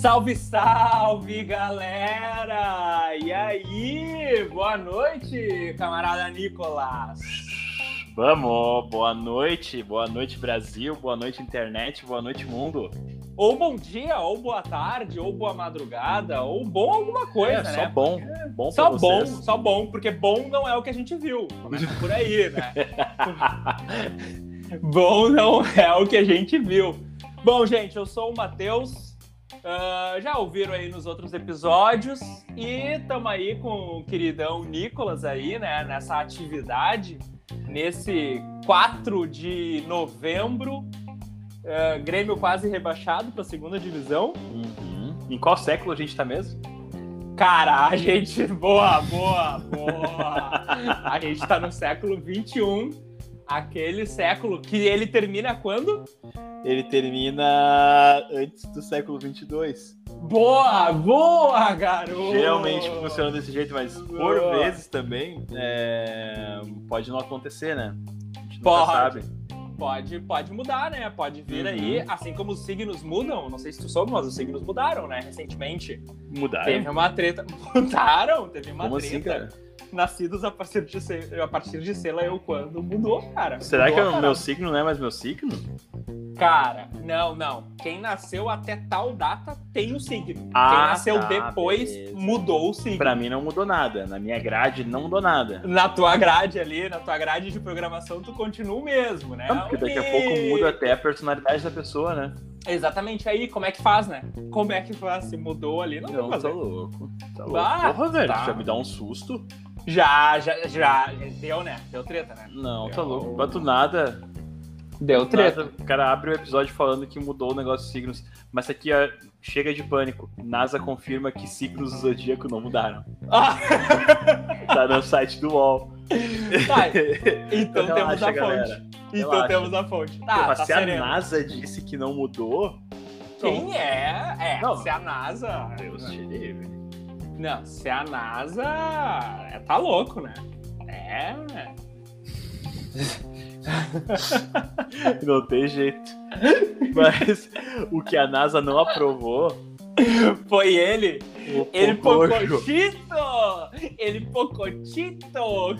Salve, salve, galera! E aí? Boa noite, camarada Nicolas! Vamos, boa noite, boa noite Brasil, boa noite internet, boa noite mundo. Ou bom dia, ou boa tarde, ou boa madrugada, ou bom alguma coisa, é, né? Só bom, bom Só bom, só bom, porque bom não é o que a gente viu. Começa por aí, né? bom não é o que a gente viu. Bom, gente, eu sou o Matheus. Uh, já ouviram aí nos outros episódios e estamos aí com o queridão Nicolas aí, né, nessa atividade, nesse 4 de novembro, uh, Grêmio quase rebaixado para a segunda divisão. Uhum. Em qual século a gente tá mesmo? Cara, a gente. Boa, boa, boa! a gente tá no século 21, aquele século que ele termina quando? Ele termina antes do século 22. Boa, boa, garoto! Geralmente funciona desse jeito, mas por Boa. vezes também é, pode não acontecer, né? A gente Pode. sabe. Pode, pode mudar, né? Pode vir Uhum. aí, assim como os signos mudam. Não sei se tu soube, mas os signos mudaram, né? Recentemente. Mudaram. Teve uma treta. Mudaram? Teve uma Como treta. assim, cara? Nascidos a partir de ser, a partir de sei lá eu quando. Mudou, cara. Será Mudou, que é o meu signo não é mais meu signo? Cara, não, não. Quem nasceu até tal data tem o signo. Ah, Quem nasceu tá, depois beleza. mudou o signo. Pra mim não mudou nada. Na minha grade não mudou nada. Na tua grade ali, na tua grade de programação, tu continua o mesmo, né? Não, porque daqui a pouco muda até a personalidade da pessoa, né? Exatamente aí, como é que faz, né? Como é que faz? Se mudou ali, não, Não, tá louco. Tá louco. Ah, Porra, velho, tá. já me dá um susto. Já, já, já. Deu, né? Deu treta, né? Não, tá Eu- louco. Bato nada. Deu treta. Nada. O cara abre o episódio falando que mudou o negócio de signos. Mas isso aqui ó, chega de pânico. NASA confirma que signos do zodíaco não mudaram. Ah, Tá no site do UOL. tá, então Relaxa, temos a galera. fonte. Então Relaxa. temos a fonte. Tá, Porra, tá se a sereno. NASA disse que não mudou. Quem é? É, Não. se a NASA. Deus te livre. Não, se a NASA. É, tá louco, né? É. Não tem jeito. Mas o que a NASA não aprovou. Foi ele. O Ele. Pocotito! Ele Pocotito!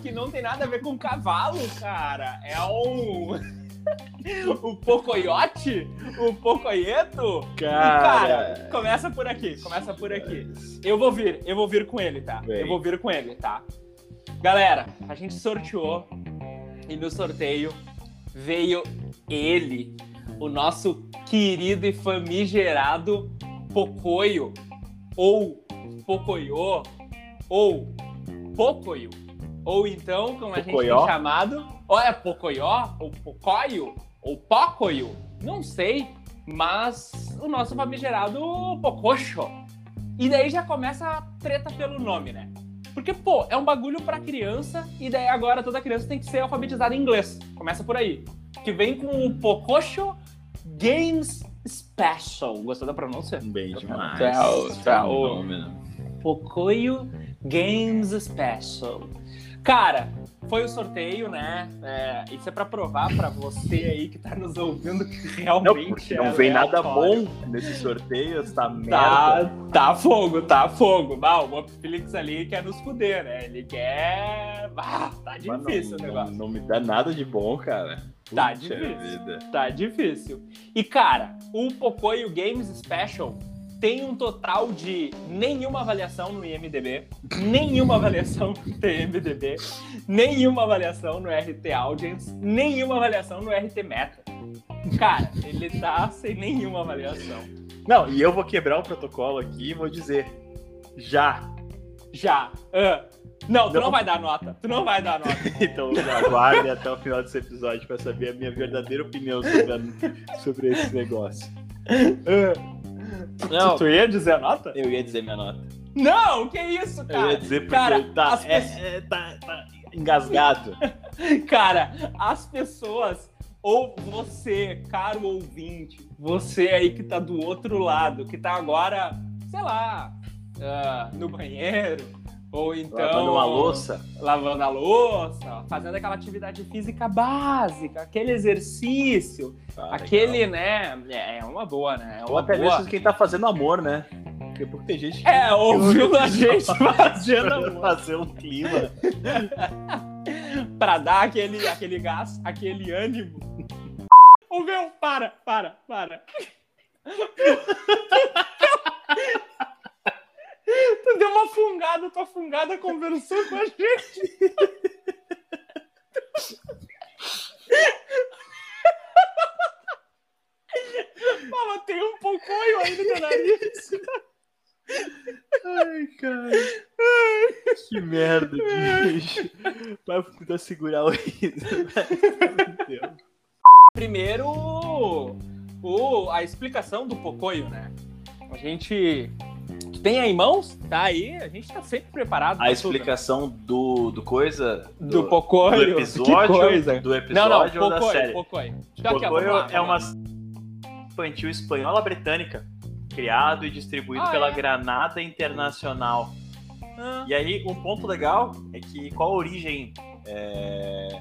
Que não tem nada a ver com cavalo, cara. É um. o Pocoyote? O Pocoyeto? Cara. cara, começa por aqui, começa por aqui. Eu vou vir, eu vou vir com ele, tá? Vem. Eu vou vir com ele, tá? Galera, a gente sorteou e no sorteio veio ele, o nosso querido e famigerado Pocoyo, ou Pocoyo, ou Pocoyo, ou então, como a gente Pocoyo? tem chamado, ou é Pocoyo, ou Pocoyo, ou Pocoyo, não sei, mas o nosso famigerado Pococho. E daí já começa a treta pelo nome, né? Porque, pô, é um bagulho pra criança e daí agora toda criança tem que ser alfabetizada em inglês. Começa por aí. Que vem com o Pococho Games Special. Gostou da pronúncia? Bem demais. Tu é o- Fenômeno. Pocoyo Games Special. Cara, foi o sorteio, né? É, isso é pra provar pra você aí que tá nos ouvindo que Não, realmente porque é não vem nada bom nesse sorteio, essa Tá, merda. tá fogo, tá fogo. Bah, o Up Felix ali quer nos fuder, né? Ele quer. Ah, tá difícil não, o negócio. Não, não me dá nada de bom, cara. Tá Puxa difícil. vida. Tá difícil. E, cara, o Pocoyo Games Special tem um total de nenhuma avaliação no IMDB, nenhuma avaliação no IMDB, nenhuma avaliação no RT Audience, nenhuma avaliação no RT Meta. Cara, ele tá sem nenhuma avaliação. Não, e eu vou quebrar o protocolo aqui e vou dizer. Já. Já. Ah. Não, tu não. Não. vai dar nota. Tu não vai dar nota. Então aguarde até o final desse episódio pra saber a minha verdadeira opinião sobre, a- sobre esse negócio. Não, Tu ia dizer a nota? eu ia dizer minha nota. Não, que isso, Eu cara? ia dizer porque cara, tá, as é- pessoas- é- tá- tá engasgado. Cara, as pessoas, ou você, caro ouvinte, você aí que tá do outro lado, que tá agora, sei lá, ah, no banheiro, Ou então. Lavando uma louça. Lavando a louça, fazendo aquela atividade física básica, aquele exercício, Ah, aquele, legal. né? É uma boa, né? É Ou uma até boa. mesmo quem tá fazendo amor, né? Porque, tem gente que É, ouvindo a gente fazendo amor. fazer um clima. pra dar aquele, aquele gás, aquele ânimo. Ô, meu, para, para, para. tu deu uma fungada, tua fungada conversou com a gente. Mama, tem um pouquinho ainda no nariz. Ai, cara. Que merda, bicho. Vai tentar segurar o riso. Deus. Primeiro, o, a explicação do Pocoyo, né? A gente. Tu tem aí em mãos? Tá aí, a gente tá sempre preparado. A tudo, explicação do, do coisa. né? do, Pocoyo. do episódio. Coisa. Do Não, episódio não, da Pocoyo, série. Pocoyo. Pocoyo é uma infantil espanhola britânica, criado e distribuído Ah, pela é? Granada Internacional. Ah, E aí, um ponto legal é que qual a origem? é,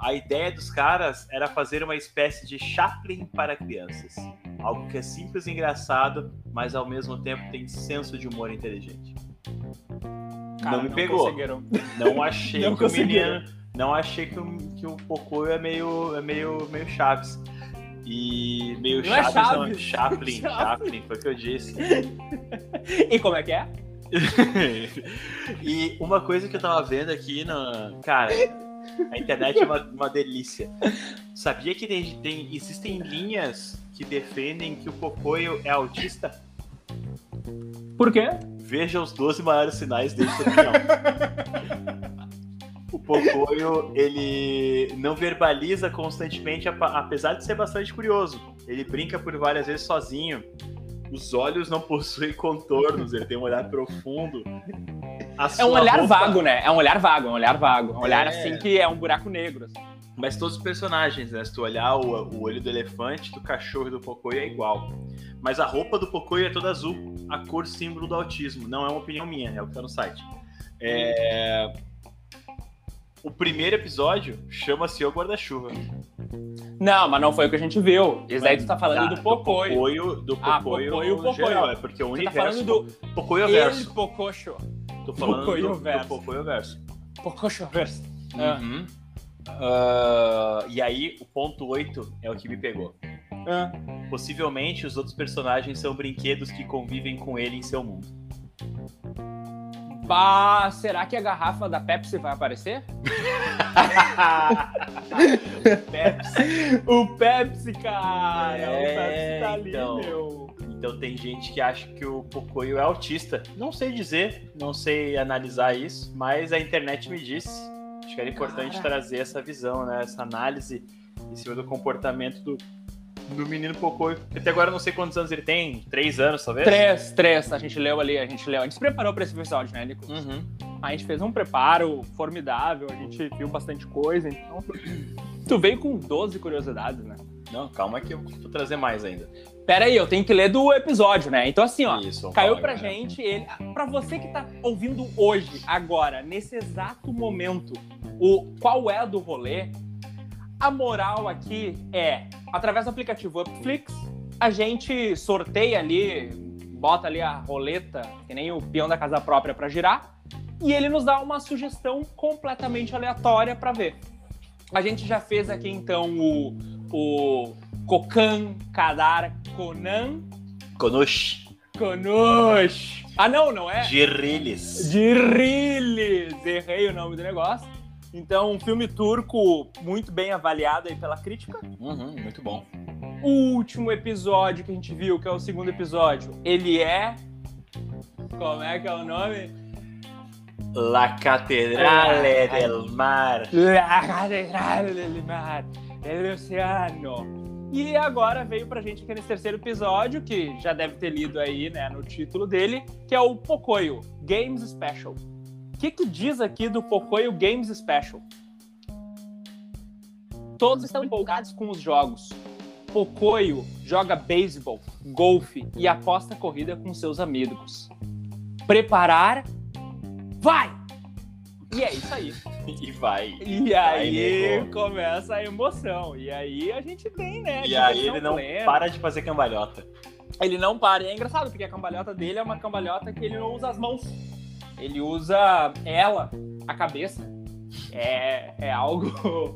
A ideia dos caras era fazer uma espécie de Chaplin para crianças. Algo que é simples e engraçado, mas ao mesmo tempo tem senso de humor inteligente. cara, não me pegou. conseguiram. Não achei Não que o menino. Não achei que o, que o Pocoyo é meio, é meio, meio Chaves. E meio Não é Chaves, não, Chaves. Chaplin, Chaves. Chaplin, foi o que eu disse. E como é que é? e uma coisa que eu tava vendo aqui na. Cara, a internet é uma, uma delícia. Sabia que tem, tem- existem linhas que defendem que o Pocoyo é autista? Por quê? Veja os 12 maiores sinais deste opinião. O Pocoyo, ele não verbaliza constantemente, apesar de ser bastante curioso. Ele brinca por várias vezes sozinho. Os olhos não possuem contornos, ele tem um olhar profundo. É um olhar roupa- vago, né? É um olhar vago, é um olhar vago. É um olhar É. assim que é um buraco negro. assim. Mas todos os personagens, né? Se tu olhar o, o olho do elefante, do cachorro e do Pocoyo é igual. Mas a roupa do Pocoyo é toda azul, a cor símbolo do autismo. Não é uma opinião minha, é o que tá no site. É... O primeiro episódio chama-se O Guarda-Chuva. Não, mas não foi o que a gente viu. Esse daí tu tá falando Tá, do Pocoyo. Pocoyo, do Ah, Pocoyo, Pocoyo, Pocoyo. geral, é porque o Tu tá universo... falando do Pocoyo El verso. Pococho. Tô falando Pocoyo do, do verso. Pocoyo verso. Pococho verso. Uhum. Ah, e aí, o ponto 8 é o que me pegou. Ah. Possivelmente os outros personagens são brinquedos que convivem com ele em seu mundo. Bah, será que a garrafa da Pepsi vai aparecer? Pepsi. O Pepsi, cara! É, o Pepsi tá ali, então. meu. Então tem gente que acha que o Pocoyo é autista. Não sei dizer, não sei analisar isso, mas a internet me disse. Acho que era importante Cara. trazer essa visão, né? Essa análise em cima do comportamento do, do menino Pocoyo. Até agora eu não sei quantos anos ele tem, três anos talvez? Três, três. A gente leu ali, a gente leu. A gente se preparou pra esse episódio, né, Nico? Uhum. A gente fez um preparo formidável, a gente viu bastante coisa, então. Tu veio com 12 curiosidades, né? Não, calma que eu vou trazer mais ainda. Pera aí, eu tenho que ler do episódio, né? Então, assim, ó. Isso, Caiu pra galera. gente ele. Pra você que tá ouvindo hoje, agora, nesse exato momento, o qual é do rolê, a moral aqui é, através do aplicativo Upflix, a gente sorteia ali, bota ali a roleta, que nem o peão da casa própria pra girar, e ele nos dá uma sugestão completamente aleatória pra ver. A gente já fez aqui então o, o Kokan Kadar Conan Konoshi. Konosh. Ah, não, não é? Girriles. Dirriles. Errei o nome do negócio. Então, um filme turco muito bem avaliado aí pela crítica. Uhum, muito bom. O último episódio que a gente viu, que é o segundo episódio, ele é. Como é que é o nome? La Cattedrale Ah, del Mar. La Catedral del Mar, del Oceano. E agora veio pra gente aqui nesse terceiro episódio, que já deve ter lido aí, né, no título dele, que é o Pocoyo Games Special. O que, que diz aqui do Pocoyo Games Special? Todos estão empolgados com os jogos. Pocoyo joga beisebol, golfe e aposta corrida com seus amigos. Preparar. vai! E é isso aí. E vai. E aí começa a emoção. E aí a gente tem, né? E aí ele não plena. para de fazer cambalhota. Ele não para. E é engraçado, porque a cambalhota dele é uma cambalhota que ele não usa as mãos. Ele usa ela, a cabeça. É, é algo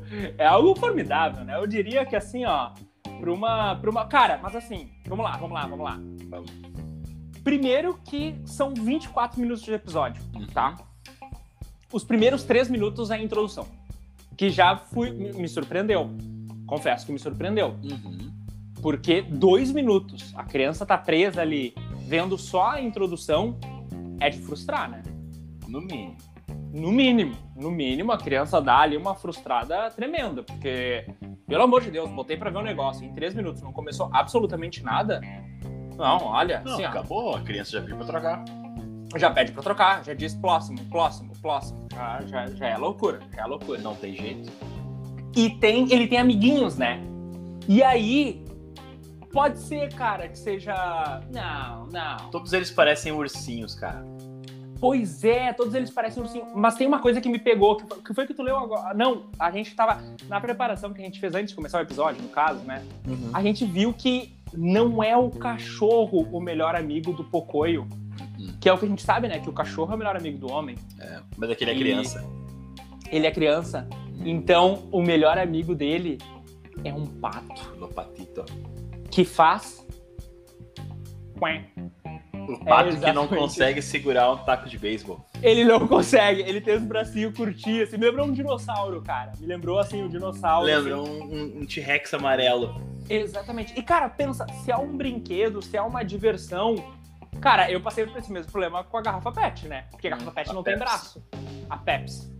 é algo formidável, né? Eu diria que assim, ó, pra uma, pra uma. Cara, mas assim, vamos lá, vamos lá, vamos lá. Vamos. Primeiro que são 24 minutos de episódio, Uhum. tá? Os primeiros três minutos é a introdução. Que já fui, me surpreendeu. Confesso que me surpreendeu. Uhum. Porque dois minutos, a criança tá presa ali, vendo só a introdução, é de frustrar, né? No mínimo. No mínimo, no mínimo, a criança dá ali uma frustrada tremenda, porque, pelo amor de Deus, botei pra ver um negócio, em três minutos não começou absolutamente nada. Não, olha, Não, assim, ó, acabou, a criança já viu pra trocar. Já pede pra trocar, já diz próximo, próximo, próximo. Já, já, já é loucura, já é loucura. Não tem jeito. E tem, ele tem amiguinhos, né? E aí, pode ser, cara, que seja. Não, não. Todos eles parecem ursinhos, cara. Pois é, todos eles parecem ursinho. Mas tem uma coisa que me pegou, que foi, que foi que tu leu agora. Não, a gente tava. Na preparação que a gente fez antes de começar o episódio, no caso, né? A gente viu que não é o cachorro o melhor amigo do Pocoyo. Que é o que a gente sabe, né? Que o cachorro é o melhor amigo do homem. É, mas é E- criança. Ele é criança. Então, o melhor amigo dele é um pato No patito. que faz. O pato que não consegue segurar um taco de beisebol. Ele não consegue, ele tem os bracinhos curtinhos, assim, me lembrou um dinossauro, cara. Me lembrou, assim, um dinossauro. Lembra assim. um, um- um T-Rex amarelo. Exatamente. E, cara, pensa, se é um brinquedo, se é uma diversão... Cara, eu passei por esse mesmo problema com a garrafa PET, né? Porque a garrafa PET A não tem Pepsi. braço. A Pepsi.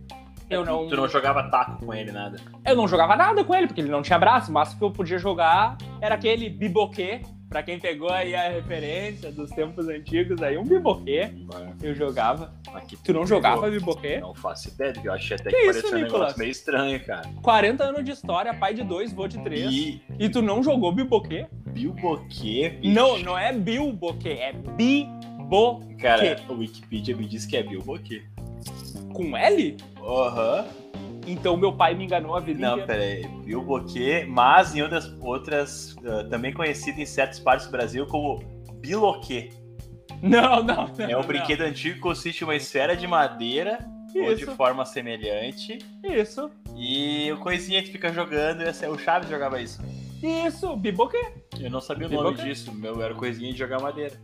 Eu não, Tu não jogava taco com ele, nada. eu não jogava nada com ele, porque ele não tinha braço. O máximo que eu podia jogar era aquele biboquê. Pra quem pegou aí a referência dos tempos antigos, aí um biboquê eu jogava. Aqui Tu não jogava biboquê? Não faço ideia, porque eu achei até Que que, isso, parecia um negócio meio estranho, cara. 40 anos de história, pai de dois, vô de três. E, E tu não jogou biboquê? Bilboquê. Não, não é bilboquê, é biboquê. Cara, o Wikipedia me diz que é bilboquê. Com L? Aham. Então meu pai me enganou a vida Não, inteira. pera aí. Bilboquê, mas em outras, outras ah, também conhecido em certas partes do Brasil como biloquê. Não, não, não. É um não. brinquedo antigo que consiste em uma esfera de madeira ou de Isso, forma semelhante. isso, E o coisinha que fica jogando, esse- o Chaves jogava isso. Isso, biboquê. Eu não sabia o nome disso, meu era coisinha de jogar madeira.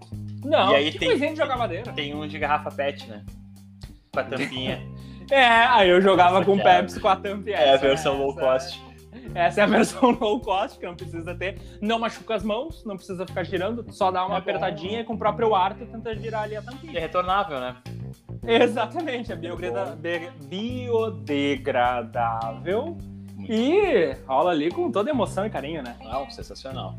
Não, E aí que tem- coisinha de jogar madeira. Tem um de garrafa pet, né? Com a tampinha. É, aí eu jogava Nossa, com cara. Pepsi com a tampa e é a essa, versão né? low Essa- cost. Essa é a versão low cost, que não precisa ter. Não machuca as mãos, não precisa ficar girando, só dá uma É bom. apertadinha e com o próprio ar tu tenta girar ali a E é tampinha. retornável, né? Exatamente, é biodegra- biodegradável. E rola ali com toda emoção e carinho, né? Não, sensacional.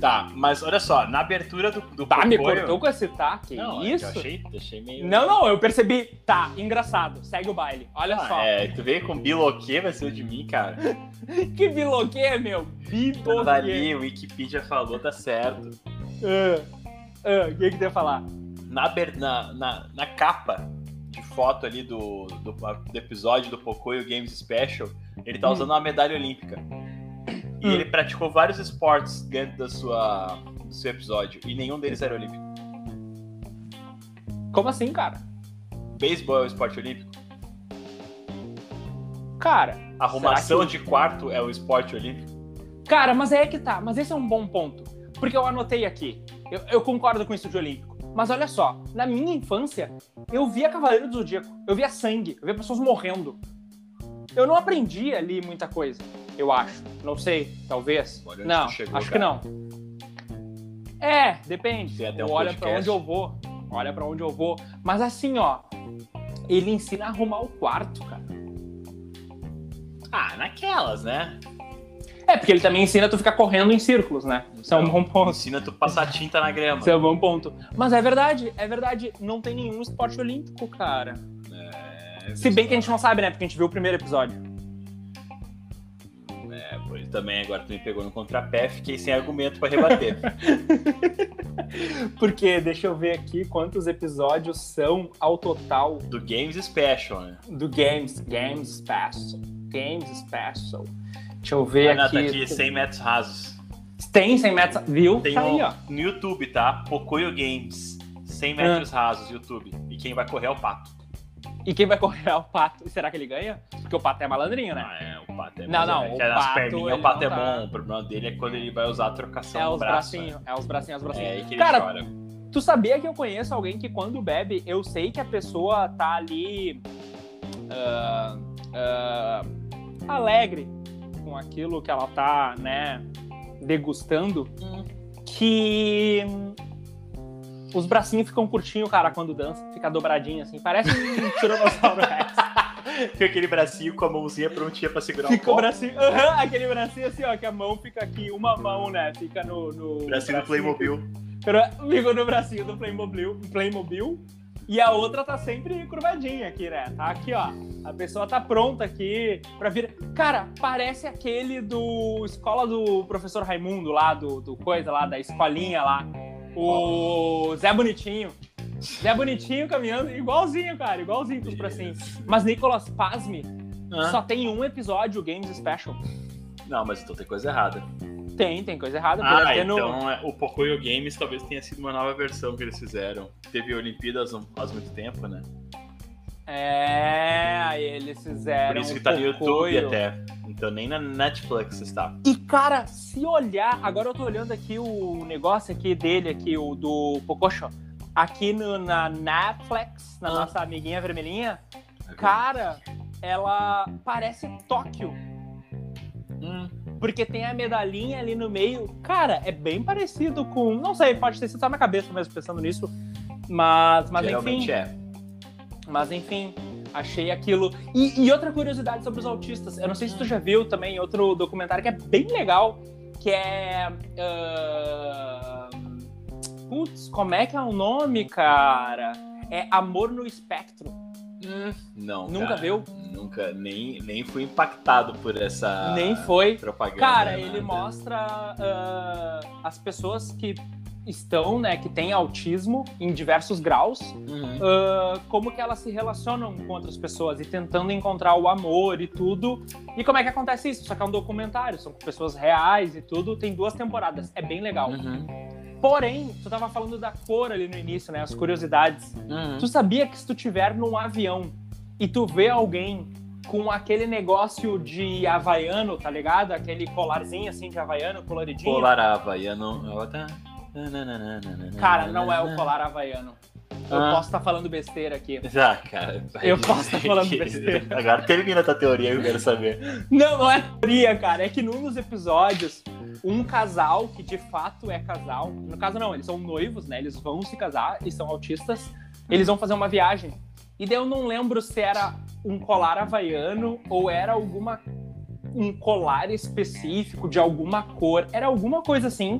Tá, mas olha só, na abertura do, do Tá, me cortou com esse tá? Que Não, é isso? Eu achei, meio. Não, não, eu percebi. Tá, engraçado. Segue o baile. Olha Ah, só. É, tu veio com biloquê, vai ser o de mim, cara. Que biloquê, meu. Biboquê. Tá ali, o Wikipedia falou, tá certo. Ah, ah, O que que tu ia falar? Na, aber- na, na, na capa de foto ali do, do, do episódio do Pocoyo Games Special, ele tá usando uma medalha olímpica. E ele praticou vários esportes dentro da sua, do seu episódio, e nenhum deles era olímpico. Como assim, cara? Beisebol é o esporte olímpico? Cara, Arrumação Será de quarto é o esporte olímpico? cara, mas é que tá. Mas esse é um bom ponto. Porque eu anotei aqui. Eu, eu concordo com isso de olímpico. Mas olha só, na minha infância, eu via Cavaleiro do Zodíaco, eu via sangue, eu via pessoas morrendo. Eu não aprendi ali muita coisa, eu acho. Não sei, talvez. Olha não, chegou, acho que cara. não. É, depende. Tem até um olha pra podcast. onde eu vou. Olha pra onde eu vou. Mas assim, ó, ele ensina a arrumar o quarto, cara. Ah, naquelas, né? É, porque ele também ensina tu ficar correndo em círculos, né? Isso é um bom ponto. Ensina tu passar tinta na grama. Isso é um bom ponto. Mas é verdade, é verdade. Não tem nenhum esporte olímpico, cara. É, Se bem que a gente não sabe, né? Porque a gente viu o primeiro episódio. É, pois também agora tu me pegou no contrapé, fiquei sem argumento pra rebater. Porque deixa eu ver aqui quantos episódios são ao total Do Games Special, né? do Games, Games Special, Games Special. Deixa eu ver Ah, não, aqui. tá aqui 100 metros rasos. Tem 100 metros, viu? Tem tá um, aí, ó. no YouTube, tá? Pocoyo Games. 100 metros Ah. rasos, YouTube. E quem vai correr é o Pato. E quem vai correr é o Pato. E será que ele ganha? Porque o Pato é malandrinho, né? Ah, é, o Pato é Não, não, é, o que nas Pato, perninhas o Pato não é tá- bom. O problema dele é quando ele vai usar a trocação É os braço. bracinhos, né? é os bracinhos, os bracinhos. É que Cara, chora. tu sabia que eu conheço alguém que quando bebe, eu sei que a pessoa tá ali ah, ah, alegre com aquilo que ela tá, né, degustando, que hum, os bracinhos ficam curtinhos, cara, quando dança, fica dobradinho assim, parece um tiranossauro rex. Fica aquele bracinho com a mãozinha prontinha pra segurar Fica o o copo. bracinho, aham, aquele bracinho assim, ó, que a mão fica aqui, uma mão, né, fica no... no Bracinho do Playmobil. Fica no bracinho do Playmobil, Playmobil. E a outra tá sempre curvadinha aqui, né? Tá aqui, ó. A pessoa tá pronta aqui pra vir. Cara, parece aquele do escola do professor Raimundo lá, do, do coisa lá, da escolinha lá. O Zé Bonitinho. Zé Bonitinho caminhando, igualzinho, cara, igualzinho com os bracinhos. Mas Nicolas, pasme, só tem um episódio Games Special. Não, mas então tem coisa errada. Tem, tem coisa errada. Ah, ter no- então é, o Pocoyo Games talvez tenha sido uma nova versão que eles fizeram. Teve Olimpíadas há faz muito tempo, né? É, aí eles fizeram. Por isso que tá no YouTube Pocoyo. até. Então nem na Netflix está. E, cara, se olhar, agora eu tô olhando aqui o negócio aqui dele, aqui, o do Pococho, aqui no, na Netflix, na Ah. nossa amiguinha vermelhinha, cara, ela parece Tóquio, Hum, porque tem a medalhinha ali no meio. Cara, é bem parecido com, não sei, pode ter sido só na cabeça mesmo pensando nisso, mas, mas geralmente enfim. é. Mas enfim, achei aquilo. E, e outra curiosidade sobre os autistas, eu não sei se tu já viu também outro documentário que é bem legal, que é. ah, Putz, como é que é o nome, cara? É Amor no Espectro. Hum, não. Nunca cara. viu? Nunca, nem, nem fui impactado por essa Nem foi. propaganda. Cara, nada. ele mostra ah, as pessoas que estão, né, que têm autismo em diversos graus, Uhum. ah, como que elas se relacionam com outras pessoas e tentando encontrar o amor e tudo. E como é que acontece isso? Só que é um documentário, são com pessoas reais e tudo. Tem duas temporadas, é bem legal. Uhum. Porém, tu tava falando da cor ali no início, né? As curiosidades. Uhum. Tu sabia que se tu tiver num avião e tu vê alguém com aquele negócio de havaiano, tá ligado? Aquele colarzinho assim de havaiano, coloridinho. Polar Havaiano. Cara, não é o colar havaiano. Eu Ah. posso estar falando besteira aqui. Ah, cara. Eu posso estar falando que- besteira. Agora termina tua teoria, eu quero saber. Não, não é teoria, cara. É que num dos episódios, um casal que de fato é casal. No caso, não, eles são noivos, né? Eles vão se casar e são autistas. Eles vão fazer uma viagem. E daí eu não lembro se era um colar havaiano ou era alguma. um colar específico de alguma cor. Era alguma coisa assim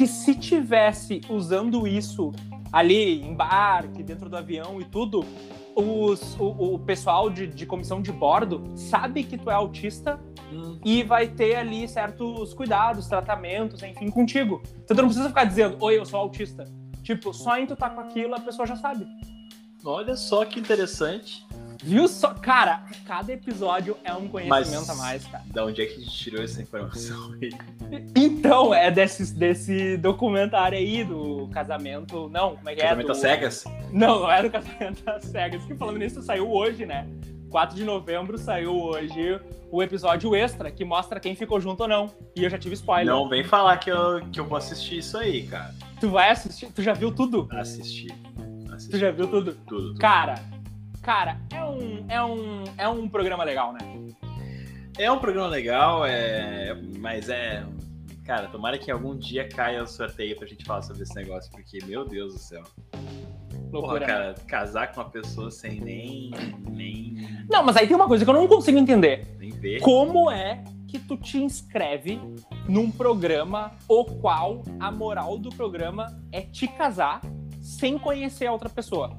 que se tivesse usando isso ali, embarque, dentro do avião e tudo, os- o, o pessoal de, de comissão de bordo sabe que tu é autista e vai ter ali certos cuidados, tratamentos, enfim, contigo. Então tu não precisa ficar dizendo, oi, eu sou autista. Tipo, só em tu tá com aquilo, a pessoa já sabe. Olha só que interessante. Viu só? Cara, cada episódio é um conhecimento Mas- a mais, cara. Da onde é que a gente tirou essa informação aí? Então, é desse, desse documentário aí do casamento. Não, como é que é? Casamento Do- às cegas? Não, não era o casamento às cegas. Que falando nisso, saiu hoje, né? 4 de novembro saiu hoje o episódio extra que mostra quem ficou junto ou não. E eu já tive spoiler. Não vem falar que eu, que eu vou assistir isso aí, cara. Tu vai assistir? Tu já viu tudo? Assistir. Assistir Tu já viu tudo? tudo. tudo. Cara, cara, é um, é um, é um programa legal, né? É um programa legal, é... mas é. Cara, tomara que algum dia caia o sorteio pra gente falar sobre esse negócio, porque, meu Deus do céu. Porra, Loucura. né? cara, casar com uma pessoa sem nem. nem. Não, mas aí tem uma coisa que eu não consigo entender. nem ver. Como é que tu te inscreve num programa o qual a moral do programa é te casar sem conhecer a outra pessoa?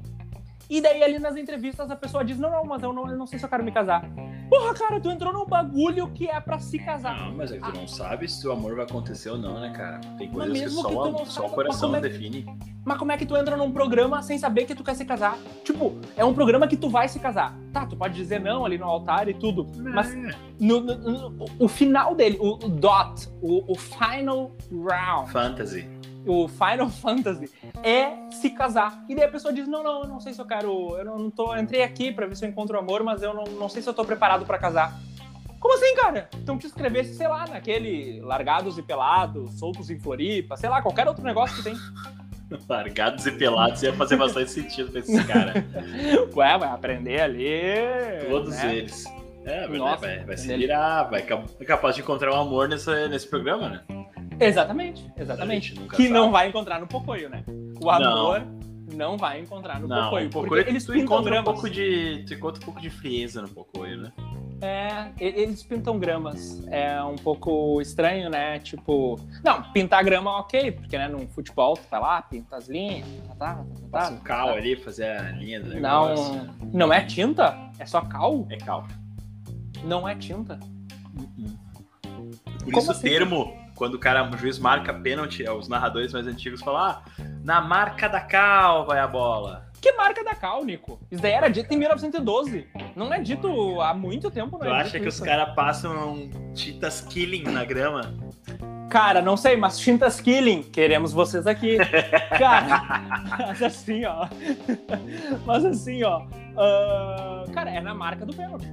E daí ali nas entrevistas a pessoa diz: Não, não, mas eu não, eu não sei se eu quero me casar. Porra, cara, tu entrou num bagulho que é pra se casar. Não, mas é que tu não sabe se o amor vai acontecer ou não, né, cara? Tem Mas coisas que só, que tu o- só coração mas é que- define. Mas como é que tu entra num programa sem saber que tu quer se casar? Tipo, é um programa que tu vai se casar. Tá, tu pode dizer não ali no altar e tudo. Mas É. no, no- no- o final dele, o, o dot, o, o final round, Fantasy. O Final Fantasy, é se casar. E daí a pessoa diz: Não, não, eu não sei se eu quero. Eu não, não tô. eu entrei aqui pra ver se eu encontro amor, mas eu não, não sei se eu tô preparado pra casar. Como assim, cara? Então te escrevesse, sei lá, naquele Largados e Pelados, Soltos em Floripa, sei lá, qualquer outro negócio que tem. Largados e pelados ia fazer bastante sentido pra esses caras. Ué, vai aprender ali. Todos né? eles. É, vai, Nossa, vai, vai se virar, vai é capaz de encontrar um amor nessa, nesse programa, né? Exatamente, exatamente. Que sabe. não vai encontrar no Pocoyo, né? O amor não, vai encontrar no Não, Pocoyo. um pouco, porque eles tu pintam encontra um gramas. pouco de, tu encontra um pouco de frieza no Pocoyo, né? É, e- eles pintam gramas. É um pouco estranho, né? Tipo. Não, pintar grama ok, porque né, no futebol tu vai lá, pinta as linhas, tá, tá, tá, tá, Passa tá, um cal tá. ali, fazer a linha do negócio. Não, não é tinta? É só cal? É cal. Não é tinta. Por Como isso assim? o termo, quando o cara, o juiz marca pênalti, os narradores mais antigos falam, ah, na marca da cal vai a bola. Que marca da cal, Nico? Isso daí era dito em 1912. Não é dito há muito tempo, não Tu é acha que os isso. caras passam tintas killing na grama? Cara, não sei, mas Chintas Killing, queremos vocês aqui. Cara, mas assim, ó. Mas assim, ó. ah, cara, é na marca do pênalti.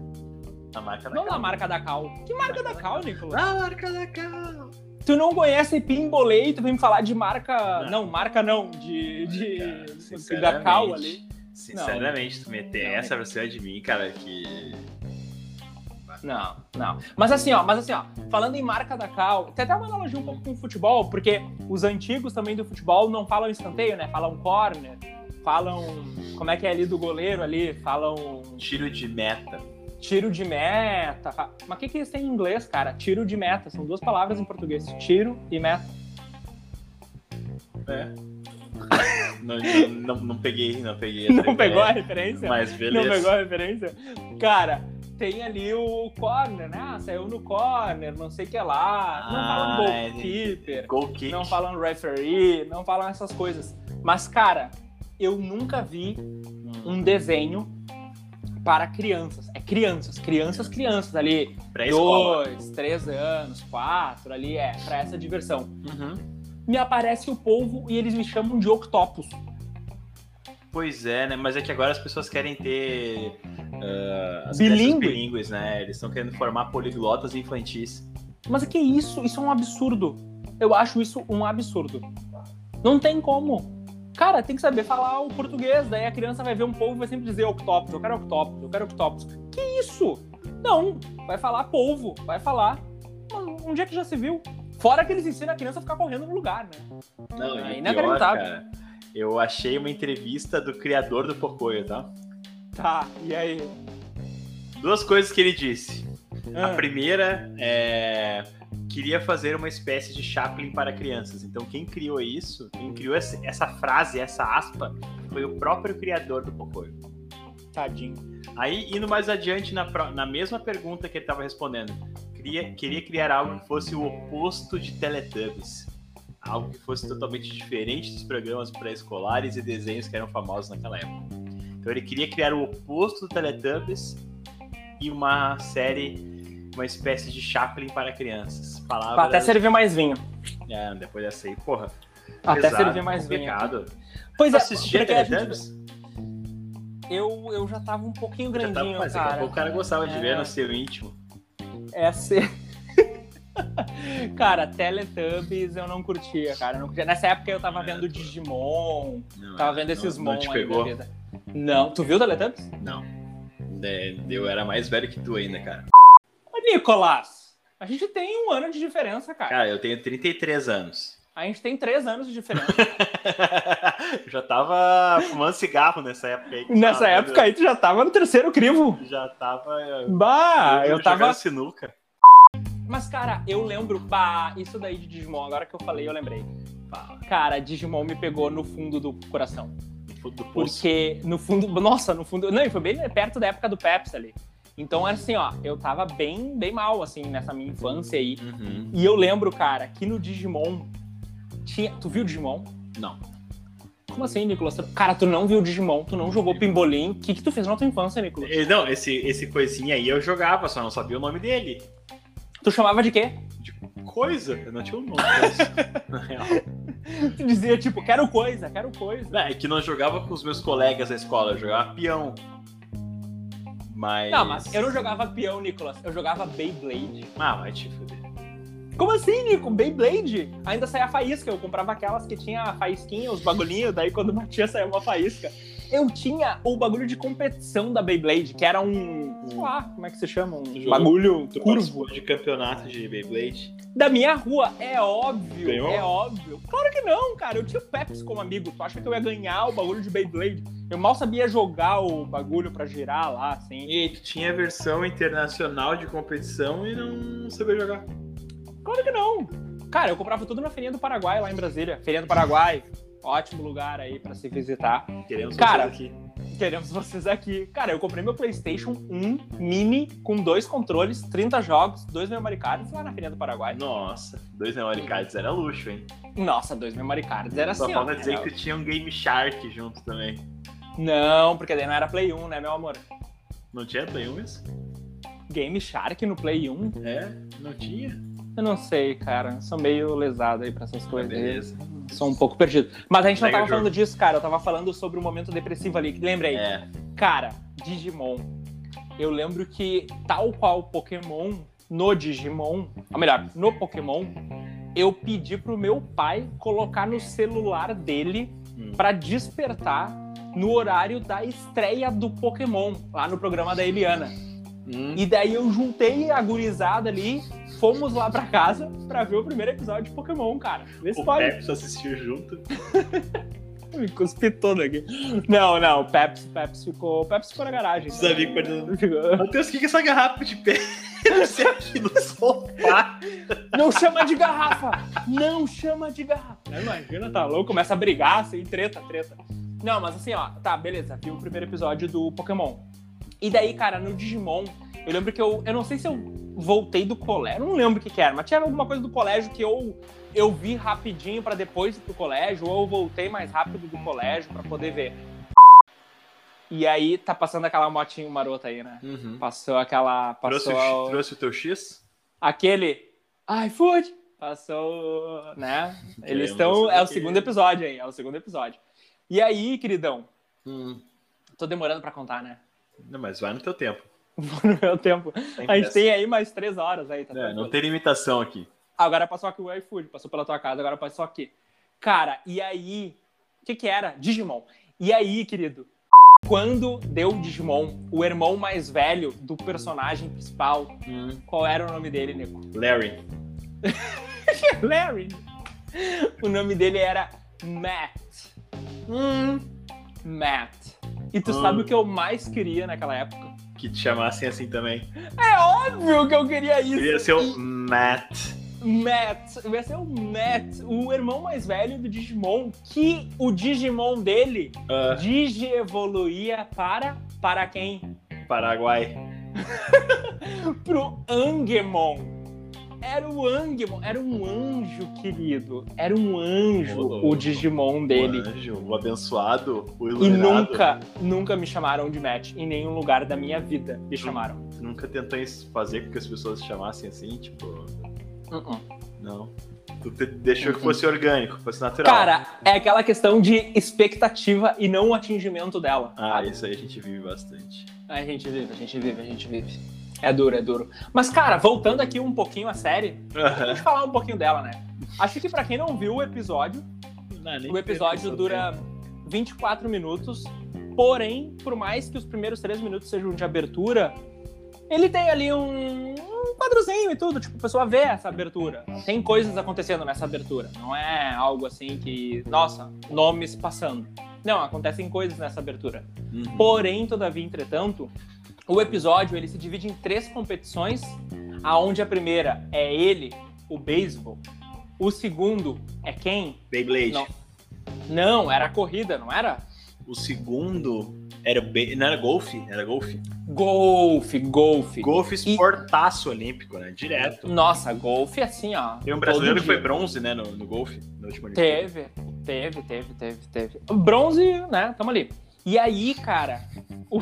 Na marca da Não cal. na marca da cal. Que marca da cal, Nicolas? Na marca da cal. Tu não conhece Pimbolei, tu vem me falar de marca. Não. Não, marca não. De. de Cara, da cal ali. Sinceramente, tu meter Não. essa pra cima de mim, cara, que. Não, não. Mas assim, ó, mas assim, ó, falando em marca da cal, tem até uma analogia um pouco com o futebol, porque os antigos também do futebol não falam escanteio, né? Falam corner, falam. Como é que é ali do goleiro ali? Falam Tiro de meta. Tiro de meta. fa- Mas o que, que eles têm em inglês, cara? Tiro de meta. São duas palavras em português. Tiro e meta. É. não, não, não, não peguei, não peguei. Não pegou a referência? Mas Não beleza. pegou a referência? Cara, tem ali o corner, né? Ah, saiu no corner, não sei o que lá. Não Ah, falam é, goalkeeper, Goal kick. não falam referee, não falam essas coisas. Mas, cara, eu nunca vi um desenho para crianças. É crianças, crianças, crianças ali. Dois, três anos, quatro ali, é, pra essa diversão. Uhum. Me aparece o povo e eles me chamam de octopus. Pois é, né? Mas é que agora as pessoas querem ter ah, as crianças bilíngues, né? Eles estão querendo formar poliglotas infantis. Mas que isso? Isso é um absurdo. Eu acho isso um absurdo. Não tem como. Cara, tem que saber falar o português. Daí a criança vai ver um povo e vai sempre dizer octopus, eu quero octopus, eu quero octopus. Que isso? Não, vai falar polvo, vai falar. Mas onde é que já se viu? Fora que eles ensinam a criança a ficar correndo no lugar, né? Não, É pior, inacreditável. cara, eu achei uma entrevista do criador do Pocoyo, tá? Tá, e aí? Duas coisas que ele disse. A Ah, primeira é queria fazer uma espécie de Chaplin para crianças. Então quem criou isso, quem criou essa, frase, essa aspa, foi o próprio criador do Pocoyo. tadinho. Aí, indo mais adiante na, na mesma pergunta que ele estava respondendo, queria, queria criar algo que fosse o oposto de Teletubbies. Algo que fosse totalmente diferente dos programas pré-escolares e desenhos que eram famosos naquela época. Então ele queria criar o oposto do Teletubbies e uma série, uma espécie de Chaplin para crianças. Palavras... até servir mais vinho. É, depois dessa aí, porra. Até pesado, servir mais vinho. complicado. Pois Tu é, assistia Teletubbies? eu, eu já tava um pouquinho Já tava, grandinho, mas daqui a cara. pouco o cara gostava de É. ver no seu íntimo. É ser. cara, Teletubbies eu não curtia, cara. não curtia. Nessa época eu tava É, vendo. Digimon, Não, tava vendo não- esses não Mon aí pegou? Não, tu viu Teletubbies? Não. É, Eu era mais velho que tu ainda, cara. Nicolas, a gente tem um ano de diferença, cara. Cara, eu tenho 33 anos. A gente tem três anos de diferença. eu já tava fumando cigarro nessa época aí. Nessa tava- época aí tu já tava no terceiro crivo. Já tava. Bah, eu jogando tava. sinuca. Mas, cara, eu lembro. Bah, isso daí de Digimon, agora que eu falei, eu lembrei. Fala. Cara, Digimon me pegou no fundo do coração. fundo do poço. Porque no fundo, nossa, no fundo, não, e foi bem perto da época do Pepsi ali. Então era assim, ó, eu tava bem, bem mal, assim, nessa minha infância aí. Uhum. E eu lembro, cara, que no Digimon tinha. Tu viu o Digimon? Não. Como assim, Nicolas? Cara, tu não viu o Digimon, tu não jogou Pimbolim. O que, que tu fez na tua infância, Nicolas? Eh, Não, esse, esse coisinha aí eu jogava, só não sabia o nome dele. Tu chamava de quê? De coisa, eu não tinha o nome disso, na real. Tu dizia, tipo, quero coisa, quero coisa. É que não jogava com os meus colegas da escola, eu jogava peão. Mas. Não, mas eu não jogava peão, Nicolas. Eu jogava Beyblade. Ah, vai te fuder. Como assim, Nico? Beyblade? Ainda saía faísca. Eu comprava aquelas que tinha a faísquinha, os bagulhinhos, daí quando batia saía uma faísca. Eu tinha o bagulho de competição da Beyblade, que era um. sei lá, como é que se chama? Um Jogou? bagulho curvo. de campeonato de Beyblade? Da minha rua, é óbvio, Ganhou? é óbvio. Claro que não, cara. Eu tinha o Pepsi como amigo. Tu acha que eu ia ganhar o bagulho de Beyblade? Eu mal sabia jogar o bagulho pra girar lá, assim. E tu tinha a versão internacional de competição e não sabia jogar. Claro que não. Cara, eu comprava tudo na Feirinha do Paraguai, lá em Brasília. Feirinha do Paraguai, ótimo lugar aí pra se visitar. Queremos Cara, vocês aqui. Queremos vocês aqui. Cara, eu comprei meu PlayStation 1 mini com dois controles, 30 jogos, dois memory cards lá na Feirinha do Paraguai. Nossa, dois memory cards era luxo, hein? Nossa, dois memory cards. Era Só assim, ó. falta dizer era- que tu tinha um Game Shark junto também. Não, porque daí não era Play 1, né, meu amor? Não tinha Play 1 isso? Game Shark no Play 1? É, não tinha. Eu não sei, cara. Sou meio lesado aí pra essas coisas. beleza. Sou um pouco perdido. Mas a gente não tava jogo. falando disso, cara. Eu tava falando sobre o momento depressivo ali. que Lembrei. É. Cara, Digimon. Eu lembro que, tal qual Pokémon, no Digimon, ou melhor, no Pokémon, eu pedi pro meu pai colocar no celular dele Hum. pra despertar no horário da estreia do Pokémon, lá no programa da Eliana. Hum. E daí eu juntei a gurizada ali, fomos lá pra casa pra ver o primeiro episódio de Pokémon, cara. Vê se O pode. Pepsi assistiu junto. Me cuspi todo aqui. Não, não, o Pepsi, Pepsi ficou. o Pepsi ficou na garagem. Os amigos perdendo. Matheus, o que é essa garrafa de Pepsi aqui no sofá? Não chama de garrafa! Não chama de garrafa! Não, Imagina, tá louco? Começa a brigar, assim, treta, treta. Não, mas assim, ó, tá, beleza, vi o primeiro episódio do Pokémon. E daí, cara, no Digimon, eu lembro que eu. Eu não sei se eu voltei do colégio, não lembro o que, que era, mas tinha alguma coisa do colégio que eu, eu vi rapidinho pra depois ir pro colégio, ou eu voltei mais rápido do colégio pra poder ver. E aí tá passando aquela motinho marota aí, né? Uhum. Passou aquela. Trouxe, Passou. o, trouxe o teu X? aquele iFood passou, né? Eles estão. É o segundo episódio aí, é o segundo episódio. E aí, queridão, Hum. tô demorando pra contar, né? Não, mas vai no teu tempo. Vou no meu tempo. Tem A gente pressa. tem aí mais três horas aí, tá É, não tem limitação aqui. Agora passou aqui o iFood, passou pela tua casa, agora passou aqui. Cara, e aí? O que que era? Digimon. E aí, querido? Quando deu Digimon, o irmão mais velho do personagem principal, Hum. qual era o nome dele, Nico? Larry. Larry. O nome dele era Matt. Hum. Matt. E tu Hum. sabe o que eu mais queria naquela época? Que te chamassem assim também. É óbvio que eu queria isso. Queria ser o Matt. Matt. Ia ser o Matt, o irmão mais velho do Digimon, que o Digimon dele Ah, digievoluía para para quem? Paraguai. Pro Angemon. Era o Angemon, era um anjo, querido. Era um anjo louco. o Digimon dele. O anjo, o abençoado, o E iluminado. nunca, nunca me chamaram de Matt. Em nenhum lugar da minha vida me chamaram. Nunca tentou fazer com que as pessoas te chamassem assim, tipo... Uh-uh. Não. Tu deixou que fosse orgânico, fosse natural. Cara, é aquela questão de expectativa e não o atingimento dela. Ah, isso aí a gente vive bastante. A gente vive, a gente vive, a gente vive. É duro, é duro. Mas, cara, voltando aqui um pouquinho à série, a gente falar um pouquinho dela, né? Acho que pra quem não viu o episódio, Não, o episódio dura 24 minutos. Porém, por mais que os primeiros três minutos sejam de abertura, ele tem ali um, um quadrozinho e tudo. Tipo, a pessoa vê essa abertura. Tem coisas acontecendo nessa abertura. Não é algo assim que, nossa, nomes passando. Não, acontecem coisas nessa abertura. Uhum. Porém, todavia, entretanto, o episódio ele se divide em três competições, aonde a primeira é ele, o beisebol. O segundo é quem? Beyblade. Não. Não, era a corrida, não era? o segundo era be... não era golfe, era golfe. Golfe, golfe. Golfe esportaço e... olímpico, né? Direto. Nossa, golfe assim, ó. Tem um brasileiro que foi bronze, né, no, no golfe, no último Teve, teve, teve, teve, teve. Bronze, né? Tamo ali. E aí, cara, o,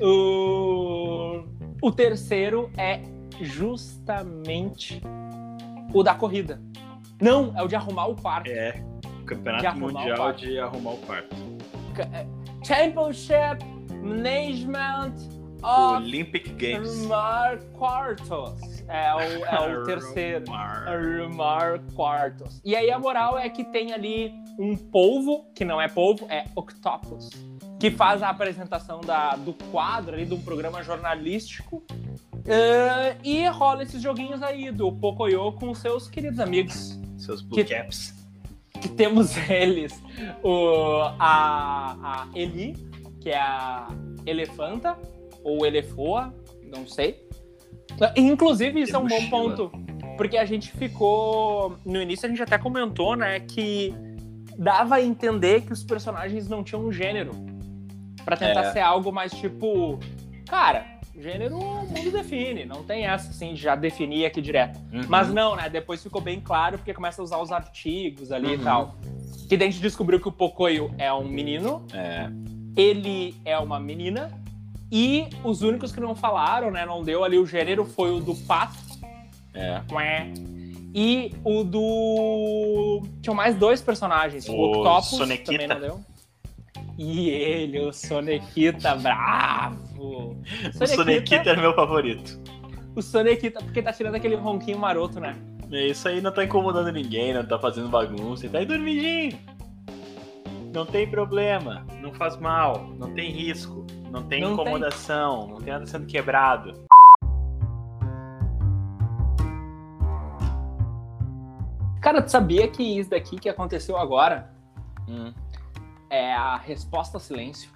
o, o terceiro é justamente o da corrida. Não, é o de arrumar o quarto. É, campeonato mundial de arrumar o quarto. É, Championship Management Olympic Games. Arrumar quartos. É o, é o terceiro. Arrumar quartos. E aí a moral é que tem ali um polvo, que não é polvo, é octopus, que faz a apresentação da, do quadro ali de um programa jornalístico. Uh, e rola esses joguinhos aí do Pocoyo com seus queridos amigos. Seus blue que, caps. Que temos eles. O, a, a Eli, que é a elefanta, ou elefoa, não sei. Inclusive, isso é um bom ponto. Porque a gente ficou. No início a gente até comentou, né, que dava a entender que os personagens não tinham um gênero. para tentar é. ser algo mais tipo. Cara, gênero o mundo define, não tem essa assim de já definir aqui direto. Uhum. Mas não, né? Depois ficou bem claro porque começa a usar os artigos ali uhum. e tal. Que daí a gente descobriu que o Pocoyo é um menino, é. ele é uma menina, e os únicos que não falaram, né? Não deu ali o gênero foi o do pato. É. E o do. Tinham mais dois personagens. O, o Octopus Sonequita. também não deu. E ele, o Sonequita bravo. Sonequita, o Sonequita é meu favorito. O Sonequita, porque tá tirando aquele ronquinho maroto, né? Isso aí não tá incomodando ninguém, não tá fazendo bagunça, tá aí dormidinho. Não tem problema, não faz mal, não tem risco, não tem não incomodação, tem. não tem nada sendo quebrado. Cara, tu sabia que isso daqui que aconteceu agora hum é a resposta ao silêncio.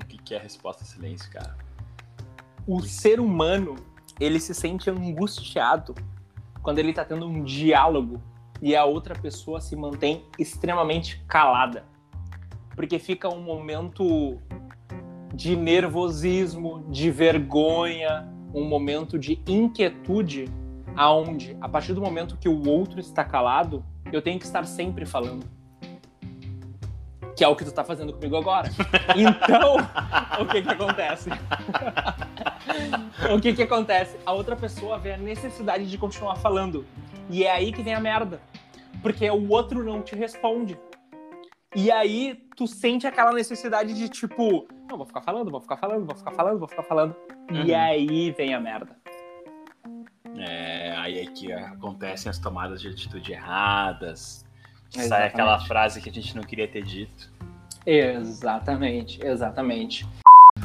O que, que é a resposta ao silêncio, cara? O ser humano, ele se sente angustiado quando ele tá tendo um diálogo e a outra pessoa se mantém extremamente calada. Porque fica um momento de nervosismo, de vergonha, um momento de inquietude, aonde, a partir do momento que o outro está calado, eu tenho que estar sempre falando que é o que tu tá fazendo comigo agora. Então, o que que acontece? o que que acontece? A outra pessoa vê a necessidade de continuar falando. E é aí que vem a merda. Porque o outro não te responde. E aí tu sente aquela necessidade de tipo, não, vou ficar falando, vou ficar falando, vou ficar falando, vou ficar falando. Uhum. E aí vem a merda. É, aí é que acontecem as tomadas de atitude erradas, Exatamente. Sai aquela frase que a gente não queria ter dito. Exatamente, exatamente.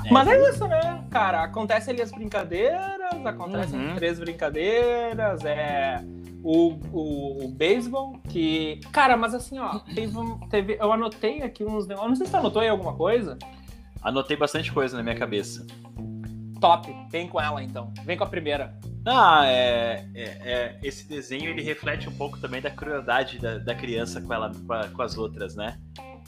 É, Mas é isso, né, cara? Acontece ali as brincadeiras, acontecem uhum. três brincadeiras, é o, o, o beisebol, que. Cara, mas assim, ó, teve, teve, eu anotei aqui uns negócios. Não sei se você anotou aí alguma coisa. Anotei bastante coisa na minha cabeça. Top, vem com ela então. Vem com a primeira. Ah, é, é, é, esse desenho ele reflete um pouco também da crueldade da, da criança com, ela, com, a, com, as outras, né?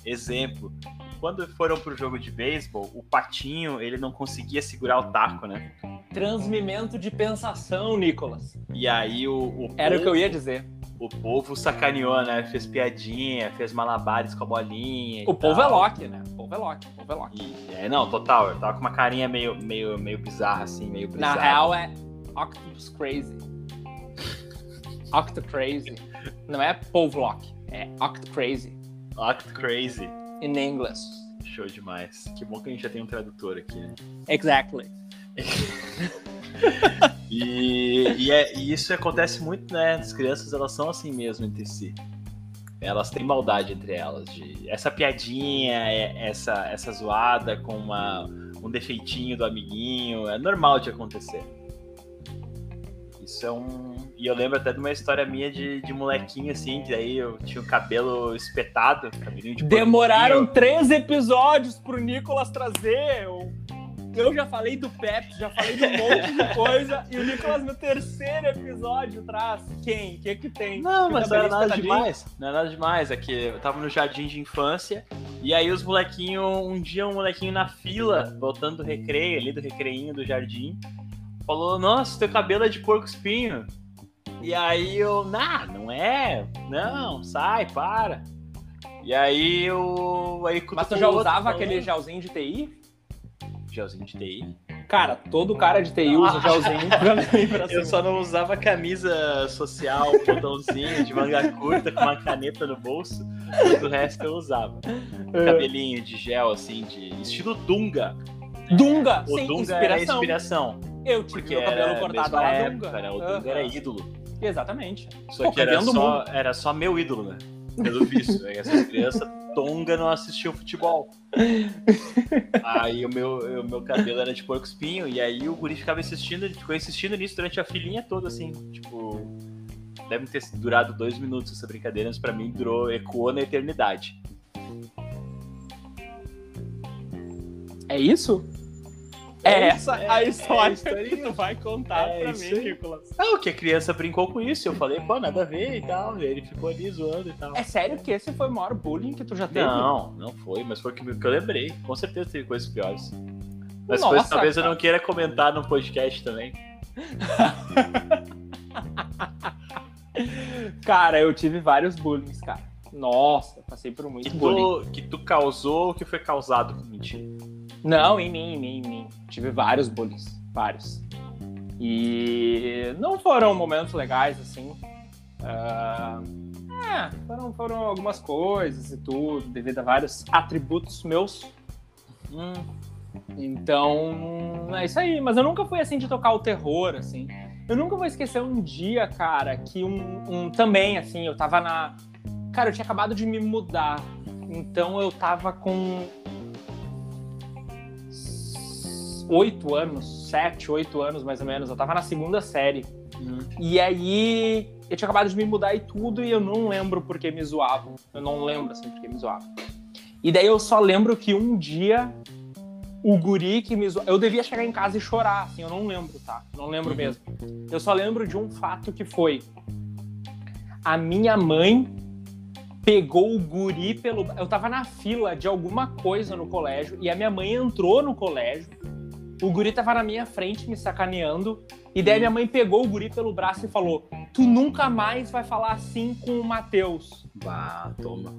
Exemplo, quando foram pro jogo de beisebol, o patinho ele não conseguia segurar o taco, né? Transmimento de pensação, Nicolas. E aí o, o era povo, o que eu ia dizer. O povo sacaneou, né? Fez piadinha, fez malabares com a bolinha. O povo tal. é Loki, né? O povo é Loki, o povo é Loki. E, é, não, total. Eu tava com uma carinha meio, meio, meio bizarra, assim, meio bizarra. Na real é Octopus Crazy. Octo Crazy. Não é Povlock, é Oct Crazy. Oct Crazy. In English. Show demais. Que bom que a gente já tem um tradutor aqui, né? Exactly. e, e, é, e, isso acontece muito, né? As crianças, elas são assim mesmo entre si. Elas têm maldade entre elas. De, essa piadinha, é, essa, essa zoada com uma, um defeitinho do amiguinho, é normal de acontecer. Isso é um. E eu lembro até de uma história minha de, de molequinho, assim, que aí eu tinha o cabelo espetado. De Demoraram três episódios pro Nicolas trazer. Eu já falei do Pepsi, já falei de um monte de coisa. E o Nicolas, no terceiro episódio, traz quem? O que que tem? Não, Que mas não era tabelista nada demais. Não era nada demais. É que eu tava no jardim de infância. E aí os molequinhos, um dia um molequinho na fila, voltando do recreio, ali do recreinho do jardim, falou, nossa, teu cabelo é de porco espinho. E aí eu, nah, não é. Não, sai, para. E aí eu. Aí Mas tu já outro, usava aquele gelzinho de TI? Gelzinho de TI? Cara, todo cara de TI usa gelzinho pra mim pra Eu só não usava camisa social, botãozinho de manga curta com uma caneta no bolso. O resto eu usava. É. Cabelinho de gel, assim, de estilo Dunga. Dunga, O sim, Dunga inspiração. inspiração. Eu tive Porque meu cabelo cortado na época, Dunga. Era, o. Dunga era ídolo. Exatamente. Só Pô, que era só, era só meu ídolo, né? Pelo visto. Aí essas crianças tonga não assistiam futebol. Aí o meu, o meu cabelo era de porco espinho, e aí o guri ficava insistindo, ficou insistindo nisso durante a filinha toda, assim, tipo. Deve ter durado dois minutos essa brincadeira, mas pra mim durou, ecoou na eternidade. É isso? É essa é- a é história a historinha. que tu vai contar É pra mim, aí. Nicolas. Não, que a criança brincou com isso, eu falei, pô, nada a ver e tal, e ele ficou ali zoando e tal. É sério que esse foi o maior bullying que tu já teve? Não, não foi, mas foi o que eu lembrei. Com certeza teve coisas piores. Mas Nossa, coisas talvez eu cara. não queira comentar no podcast também. Cara, eu tive vários bullying, cara. Nossa, eu passei por muito Que bullying. tu, que tu causou ou que foi causado por mentira? Não, em mim, em mim, em mim. Tive vários bullying, vários. E não foram momentos legais, assim. Ah, é, foram, foram algumas coisas e tudo, devido a vários atributos meus. Hum, Então, é isso aí. Mas eu nunca fui assim de tocar o terror, assim. Eu nunca vou esquecer um dia, cara, que um, um- também, assim, eu tava na. Cara, eu tinha acabado de me mudar. Então eu tava com. Oito anos, sete, oito anos mais ou menos. Eu tava na segunda série. hum. E aí eu tinha acabado de me mudar e tudo, e eu não lembro porque me zoavam. Eu não lembro assim porque me zoavam. E daí eu só lembro que um dia o guri que me zoou. Eu devia chegar em casa e chorar, assim, eu não lembro, tá? Não lembro Uhum. mesmo. Eu só lembro de um fato que foi. A minha mãe pegou o guri pelo. Eu tava na fila de alguma coisa no colégio e a minha mãe entrou no colégio. O guri tava na minha frente me sacaneando. E daí minha mãe pegou o guri pelo braço e falou: Tu nunca mais vai falar assim com o Matheus. Bah, toma.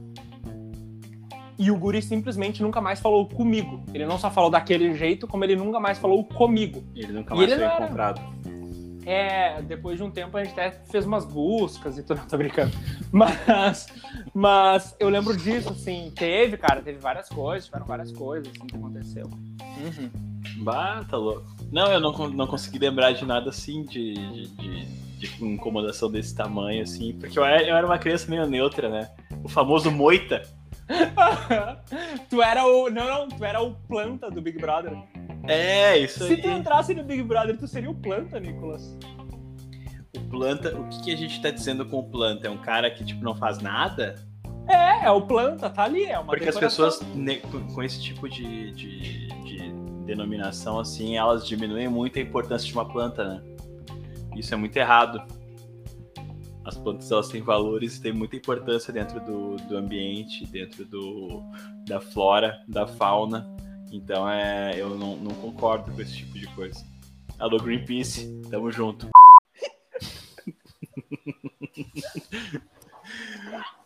E o guri simplesmente nunca mais falou comigo. Ele não só falou daquele jeito, como ele nunca mais falou comigo. Ele nunca mais ele foi era- encontrado. É, depois de um tempo a gente até fez umas buscas e tudo, não tô brincando. Mas, mas eu lembro disso, assim, teve, cara, teve várias coisas, tiveram várias coisas, assim, que aconteceu. Uhum. Bah, tá louco. Não, eu não, não consegui lembrar de nada assim, de, de, de- de incomodação desse tamanho, assim, porque eu era uma criança meio neutra, né? O famoso moita. tu era o. Não, não, tu era o planta do Big Brother. É, isso Se aí. tu entrasse no Big Brother, tu seria o planta, Nicolas. O planta, o que, que a gente tá dizendo com o planta? É um cara que, tipo, não faz nada? É, é o planta, tá ali, é uma Porque as decoração. pessoas, ne- com, com esse tipo de, de, de denominação, assim, elas diminuem muito a importância de uma planta, né? Isso é muito errado. As plantas, elas têm valores e têm muita importância dentro do, do ambiente, dentro do, da flora, da fauna. Então, é, eu não, não concordo com esse tipo de coisa. Alô, Greenpeace, tamo junto.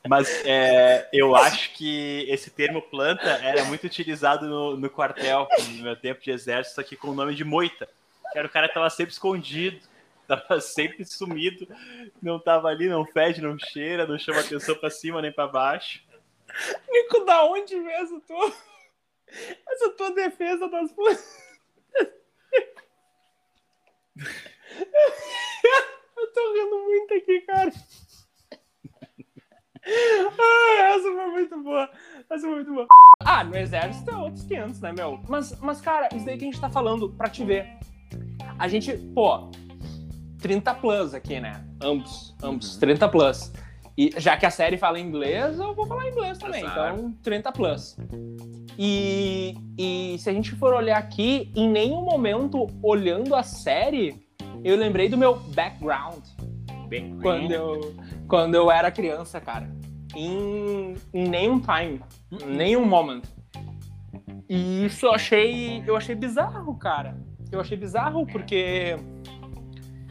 Mas é, eu acho que esse termo planta era muito utilizado no, no quartel, no meu tempo de exército, só que com o nome de moita. Que era o cara que tava sempre escondido, tava sempre sumido, não tava ali, não fede, não cheira, não chama atenção pra cima nem pra baixo. Nico, da onde vem essa tua. Essa tua defesa das? Eu tô rindo muito aqui, cara. Ah, essa foi muito boa. Essa foi muito boa. Ah, no exército é outros 500, né, meu? Mas, mas, cara, isso daí que a gente tá falando, pra te ver. A gente, pô, 30 plus aqui, né? Ambos, ambos, Uhum. 30 plus. E já que a série fala inglês, eu vou falar inglês também. Exato. Então, 30 plus. E, e se a gente for olhar aqui, em nenhum momento, olhando a série, eu lembrei do meu background Bem, quando eu, quando eu era criança, cara. Em, em nenhum time, em nenhum moment. E isso eu achei, eu achei bizarro, cara. Eu achei bizarro porque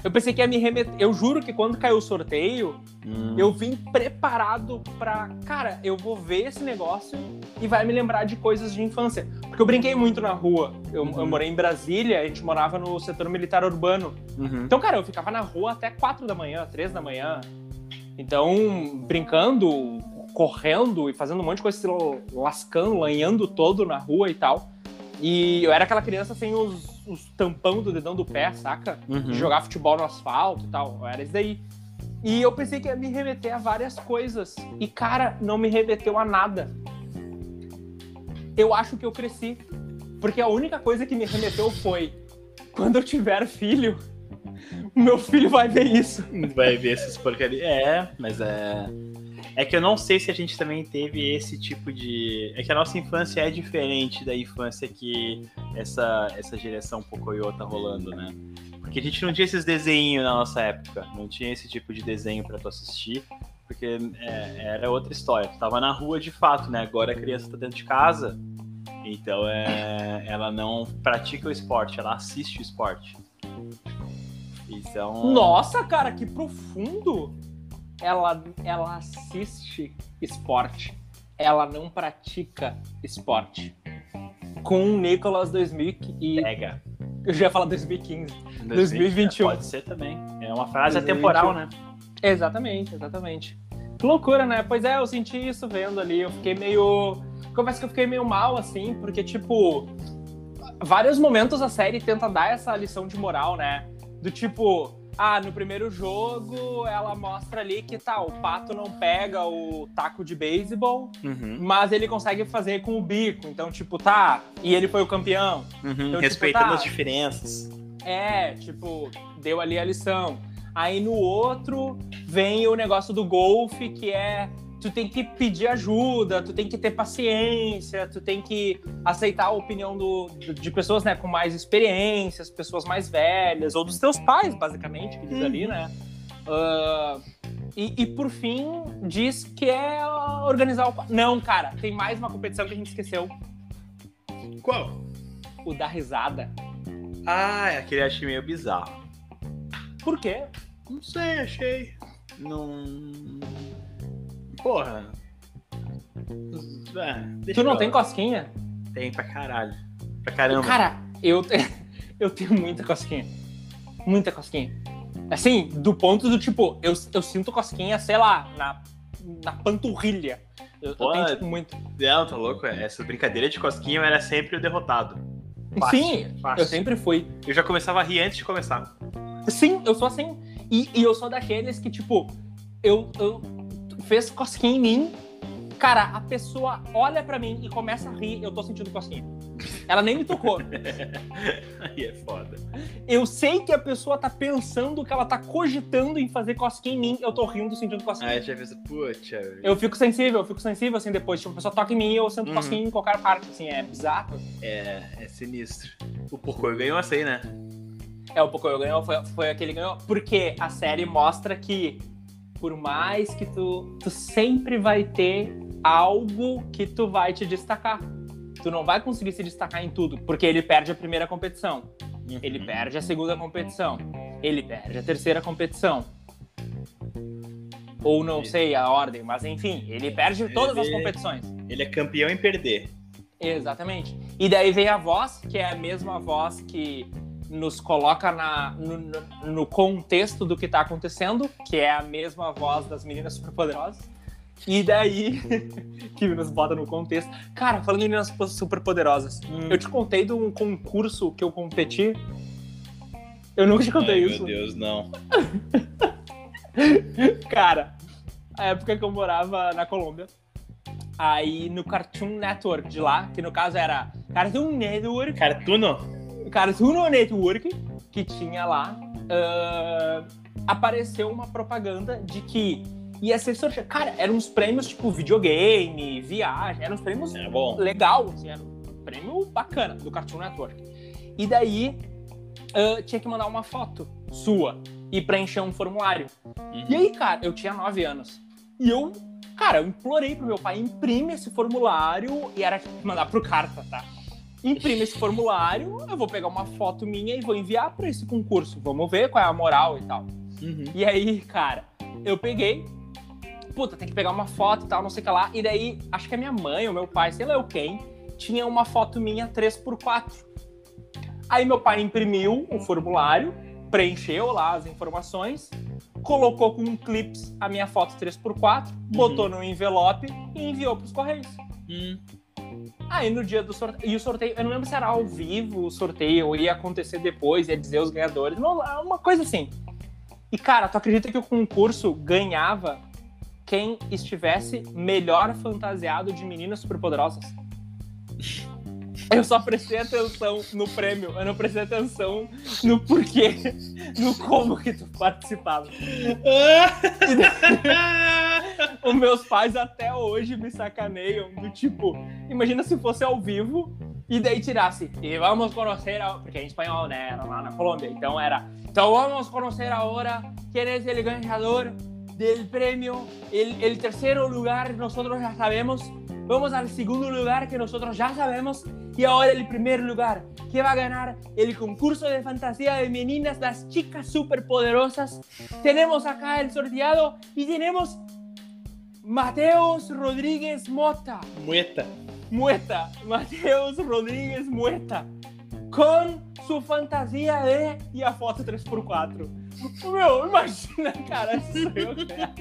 eu pensei que ia me remeter. Eu juro que quando caiu o sorteio, Hum. eu vim preparado pra. Cara, eu vou ver esse negócio e vai me lembrar de coisas de infância. Porque eu brinquei muito na rua. Eu, eu Uhum. morei em Brasília, a gente morava no setor militar urbano. Uhum. Então, cara, eu ficava na rua até 4 da manhã, 3 da manhã. Então, brincando, correndo e fazendo um monte de coisa, se lascando, lanhando todo na rua e tal. E eu era aquela criança sem os, os tampão do dedão do pé, saca? Uhum. De jogar futebol no asfalto e tal. Era isso daí. E eu pensei que ia me remeter a várias coisas. E, cara, não me remeteu a nada. Eu acho que eu cresci. Porque a única coisa que me remeteu foi: quando eu tiver filho, o meu filho vai ver isso. Vai ver essas porcarias. É, mas é. É que eu não sei se a gente também teve esse tipo de. É que a nossa infância é diferente da infância que essa, essa geração Pocoyo tá rolando, né? Porque a gente não tinha esses desenhos na nossa época. Não tinha esse tipo de desenho pra tu assistir. Porque é, era outra história. Tu tava na rua de fato, né? Agora a criança tá dentro de casa. Então é, ela não pratica o esporte, ela assiste o esporte. Então. Nossa, cara, que profundo! Ela, ela assiste esporte. Ela não pratica esporte. Com o Nicolas 2000 e Pega. eu já ia falar 2015. 2021. Pode ser também. É uma frase 2021. atemporal, né? Exatamente, exatamente. Que loucura, né? Pois é, eu senti isso vendo ali. Eu fiquei meio. Confesso que eu fiquei meio mal, assim, porque, tipo, vários momentos a série tenta dar essa lição de moral, né? Do tipo, ah, no primeiro jogo ela mostra ali que tá, o pato não pega o taco de beisebol, Uhum. mas ele consegue fazer com o bico. Então, tipo, tá, e ele foi o campeão. Uhum. tipo, Respeitando tá. as diferenças. É, tipo, deu ali a lição. Aí no outro vem o negócio do golfe, que é tu tem que pedir ajuda, tu tem que ter paciência, tu tem que aceitar a opinião do, de pessoas né, com mais experiências, pessoas mais velhas, ou dos teus pais, basicamente, que diz ali, né? Ah, e, e por fim, diz que é organizar o. Não, cara, tem mais uma competição que a gente esqueceu: Qual? o da risada. Ah, é aquele eu achei meio bizarro. Por quê? Não sei, achei. Não. Porra. É, Tu não tem cosquinha? Tem pra caralho. Pra caramba. Cara, eu, eu tenho muita cosquinha. Muita cosquinha. Assim, do ponto do tipo, eu, eu sinto cosquinha, sei lá, na, na panturrilha. Eu, eu Pô, tenho, tipo, muito. Não, tá louco? Essa brincadeira de cosquinha eu era sempre o derrotado. Fácil, Sim, fácil. eu sempre fui. Eu já começava a rir antes de começar. Sim, eu sou assim. E, e eu sou daqueles que, tipo, eu, eu fez cosquinha em mim. Cara, a pessoa olha pra mim e começa a rir, eu tô sentindo cosquinha. Ela nem me tocou. Aí é foda. Eu sei que a pessoa tá pensando que ela tá cogitando em fazer cosquinha em mim, eu tô rindo sentindo cosquinha. Aí já pensa, putz, Eu fico sensível, eu fico sensível, assim, depois. Tipo, a pessoa toca em mim e eu sinto Uhum. cosquinha em qualquer parte, assim, é bizarro. é, é sinistro. O porco ganhou essa aí, né? É, o Pocoyo ganhou, foi, foi aquele que ganhou. Porque a série mostra que, por mais que tu, tu sempre vai ter algo que tu vai te destacar. Tu não vai conseguir se destacar em tudo, porque ele perde a primeira competição, ele Uhum. perde a segunda competição, ele perde a terceira competição. Ou não sei a ordem, mas enfim, ele perde todas as Ele- competições. Ele é campeão em perder. Exatamente. E daí vem a voz, que é a mesma voz que nos coloca na, no, no- contexto do que tá acontecendo, que é a mesma voz das meninas superpoderosas. E daí, que nos bota no contexto. Cara, falando em meninas superpoderosas, Hum. eu te contei de um concurso que eu competi. Eu nunca te contei Ai, isso. Meu Deus, não. Cara, a época que eu morava na Colômbia, aí no Cartoon Network de lá, que no caso era Cartoon Network, Cartuno? Cartoon Network, que tinha lá, ah, apareceu uma propaganda de que ia ser sorteado. Cara, eram uns prêmios tipo videogame, viagem, eram uns prêmios É bom. legal, assim, era um prêmio bacana do Cartoon Network. E daí ah, tinha que mandar uma foto sua e preencher um formulário. E aí, cara, eu tinha 9 anos. E eu, cara, eu implorei pro meu pai, imprime esse formulário, e era tipo, mandar pro carta, tá? Imprime esse formulário, eu vou pegar uma foto minha e vou enviar pra esse concurso. Vamos ver qual é a moral e tal. Uhum. E aí, cara, eu peguei. Puta, tem que pegar uma foto e tal, não sei o que lá. E daí, acho que a minha mãe ou meu pai, sei lá eu quem, tinha uma foto minha 3x4. Aí meu pai imprimiu o formulário, preencheu lá as informações, colocou com um clips a minha foto 3x4, botou no envelope e enviou pros Correios. Hum. Aí no dia do sorteio. E o sorteio, eu não lembro se era ao vivo o sorteio ou ia acontecer depois, ia dizer os ganhadores. É uma coisa assim. E cara, tu acredita que o concurso ganhava quem estivesse melhor fantasiado de meninas superpoderosas? Eu só prestei atenção no prêmio, eu não prestei atenção no porquê, no como que tu participava. Os meus pais até hoje me sacaneiam do tipo, imagina se fosse ao vivo e daí tirasse, e vamos conhecer, a... porque é em espanhol, né, era lá na Colômbia, então era, então vamos conhecer agora quem é o ganhador del premio, el, el terceiro lugar nosotros já sabemos, vamos al segundo lugar que nosotros já sabemos y ahora el primer lugar que va a ganar el concurso de fantasía de meninas, las chicas superpoderosas. Tenemos acá el sorteado y tenemos Mateus Rodríguez Mota. Mueta. Muerta, Mateus Rodrigues Muerta, com sua fantasia de e a foto 3x4. Meu, imagina, cara, sou eu, cara.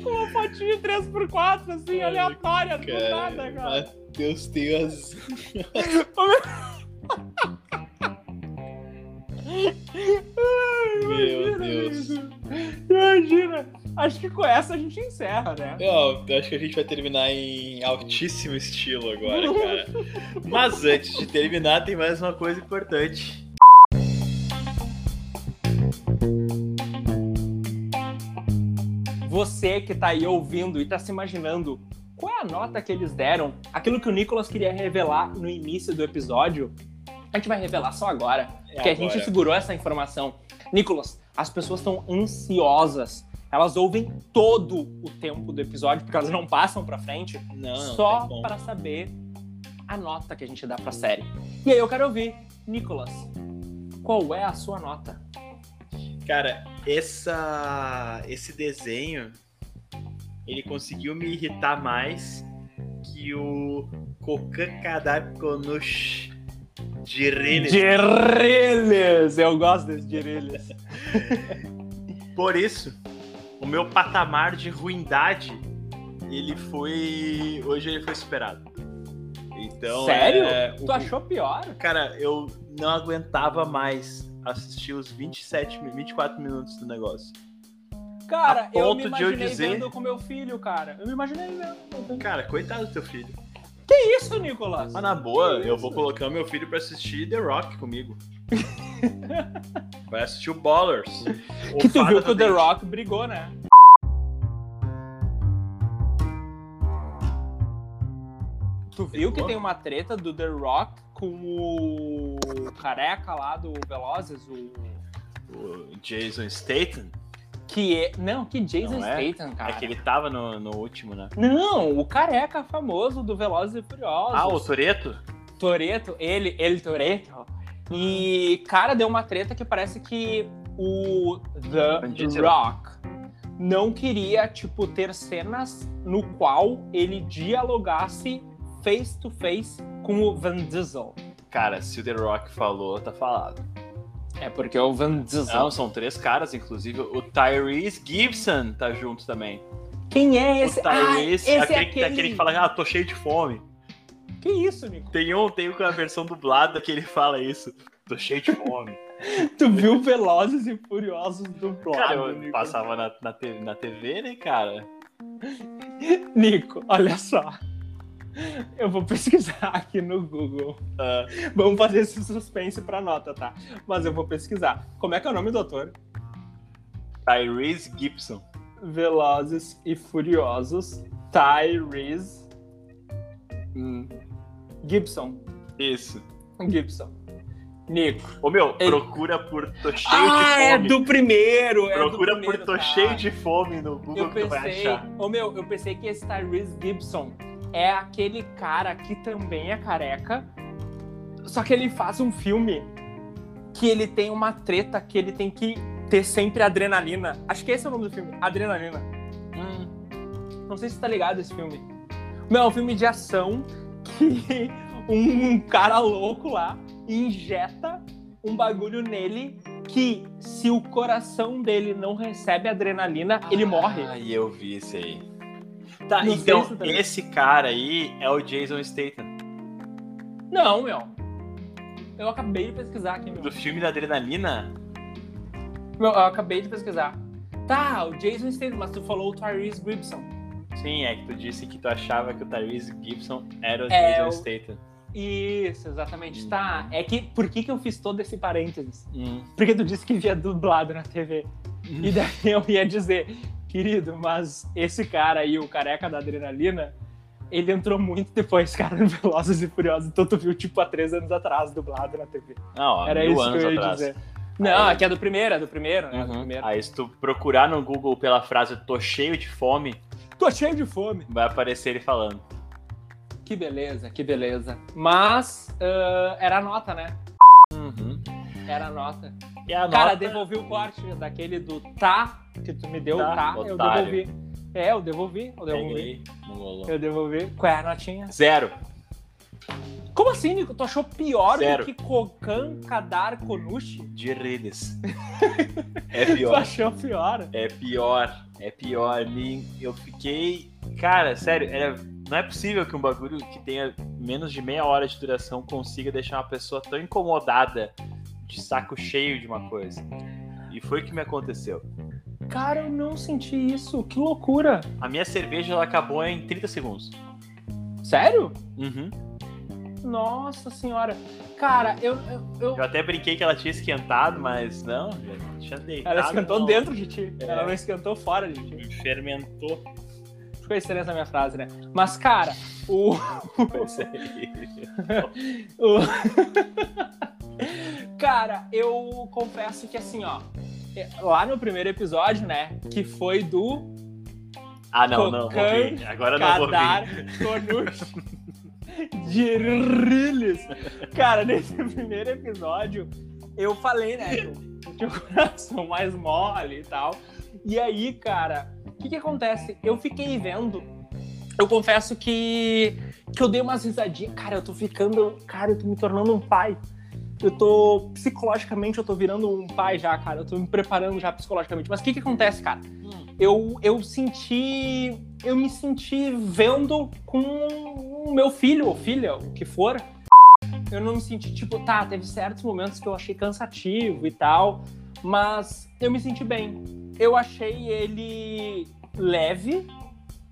Com uma fotinha 3x4, assim, aleatória, do nada, cara. Deus Deus. Ai, Meu imagina Deus. isso. Imagina. Acho que com essa a gente encerra, né? Eu, eu acho que a gente vai terminar em altíssimo estilo agora, cara. Mas antes de terminar, tem mais uma coisa importante. Você que tá aí ouvindo e tá se imaginando qual é a nota que eles deram, aquilo que o Nicolas queria revelar no início do episódio, a gente vai revelar só agora, porque a gente agora. segurou essa informação. Nicolas, as pessoas estão ansiosas. Elas ouvem todo o tempo do episódio, porque elas não passam pra frente, Não, só como. para saber a nota que a gente dá pra série. E aí eu quero ouvir, Nicolas, qual é a sua nota? Cara, essa, esse desenho, ele conseguiu me irritar mais que o Kokakadakonush de Reles. Direles! Eu gosto desse Direles. Por isso, o meu patamar de ruindade, ele foi. Hoje ele foi superado. Então. Sério? é, Tu o- achou pior? Cara, eu não aguentava mais assistir os 27, mi- 24 minutos do negócio. Cara, eu me de eu imaginei dizer- vendo com meu filho, cara. Eu me imaginei vendo. Cara, coitado do teu filho. Que isso, Nicolas? Mas na boa, Que eu isso? vou colocar meu filho pra assistir The Rock comigo. Vai assistir o Ballers. o que tu viu que o The. Rock brigou, né? Tu viu que tem uma treta do The Rock com o careca lá do Velozes, o... O Jason Statham. Que é... Não, que Jason Não é? Statham, cara. É que ele tava no, no último, né? Não, o careca famoso do Velozes e Furiosos. Ah, o Toreto? Toreto, ele, ele Toreto. E, cara, deu uma treta que parece que o The Diesel. Rock não queria, tipo, ter cenas no qual ele dialogasse face to face com o Van Diesel. Cara, se o The Rock falou, tá falado. É porque o Van Diesel. Não, são três caras, inclusive. O Tyrese Gibson tá junto também. Quem é esse? O Tyrese, ah, esse aquele, é aquele... aquele que fala, ah, tô cheio de fome. Que isso, Nico? Tem um, tem com a versão dublada que ele fala isso. Tô cheio de fome. Tu viu Velozes e Furiosos dublado, Cara, eu Nico? passava na, na, na TV, né, cara? Nico, olha só. Eu vou pesquisar aqui no Google. Ah, Vamos fazer esse suspense pra nota, tá? Mas eu vou pesquisar. Como é que é o nome do autor? Tyrese Gibson. Velozes e Furiosos, Tyrese Hum, Gibson. isso. Gibson. Nico. Ô meu, Ele- procura por Tô Cheio ah, de é Fome. do primeiro! É Procura do por primeiro, Tô tá. Cheio de Fome no Google Eu que tu vai pensei, achar. ô meu, eu pensei que esse Tyrese Gibson é aquele cara que também é careca, só que ele faz um filme que ele tem uma treta que ele tem que ter sempre adrenalina. Acho que esse é o nome do filme, Adrenalina. Hum, Não sei se você tá ligado esse filme. Meu, é um filme de ação que um cara louco lá injeta um bagulho nele que se o coração dele não recebe adrenalina, ele morre. Ah, eu vi esse aí. Tá, então, esse cara aí é o Jason Statham. Não, meu. Eu acabei de pesquisar aqui, meu. Do filme da Adrenalina? Meu, eu acabei de pesquisar. Tá, o Jason Statham, mas tu falou o Tyrese Gibson. Sim, é que tu disse que tu achava que o Tyrese Gibson era o É, Jason o- Statham. Isso, exatamente. Tá, é que por que, que eu fiz todo esse parênteses? Hum. Porque tu disse que via dublado na TV. E daí eu ia dizer, querido, mas esse cara aí, o careca da adrenalina, ele entrou muito depois, cara, no Velozes e Furiosos. Então tu viu, tipo, há três anos atrás, dublado na TV. Não, há Era mil isso que anos eu ia atrás. dizer. Não, Aí- aqui é do primeiro, é do primeiro, né? Do Uhum. primeiro. Aí se tu procurar no Google pela frase tô cheio de fome, Tô cheio de fome. vai aparecer ele falando. Que beleza, que beleza. Mas ah, era a nota, né? Era a nota. E a Cara, nota... devolvi o corte daquele do tá que tu me deu, Tá, tá, eu devolvi. É, eu devolvi, eu devolvi. Peguei. Eu devolvi. Qual é a notinha? Zero. Como assim, Nico? Tu achou pior Zero. do que Kokan Kadar Konushi? De Riles. é Tu pior. achou pior? É pior. É pior. Eu fiquei. Cara, sério, era... não é possível que um bagulho que tenha menos de meia hora de duração consiga deixar uma pessoa tão incomodada de saco cheio de uma coisa. E foi o que me aconteceu. Cara, eu não senti isso. Que loucura. A minha cerveja ela acabou em 30 segundos. Sério? Uhum. Nossa senhora. Cara, eu. eu, eu- Eu até brinquei que ela tinha esquentado, mas não, já tinha deitado. Ela esquentou não. dentro de ti. É. Ela não esquentou fora de ti. Fermentou. Ficou estranha essa minha frase, né? Mas, cara, o. É. o- cara, eu confesso que assim, ó. Lá no primeiro episódio, né? Que foi do Ah, não, não, vou Cocan, vir. Agora não vou vir. Konushi de Riles. Cara, nesse primeiro episódio, eu falei, né? eu tinha o coração mais mole e tal. E aí, cara, que que acontece? Eu fiquei vendo. Eu confesso que, que eu dei umas risadinhas. Cara, eu tô ficando. Cara, eu tô me tornando um pai. Eu tô. Psicologicamente, eu tô virando um pai já, cara. Eu tô me preparando já psicologicamente. Mas o que que acontece, cara? eu, eu senti. Eu me senti vendo com o meu filho ou filha, o que for. Eu não me senti, tipo, tá, teve certos momentos que eu achei cansativo e tal, mas eu me senti bem. Eu achei ele leve,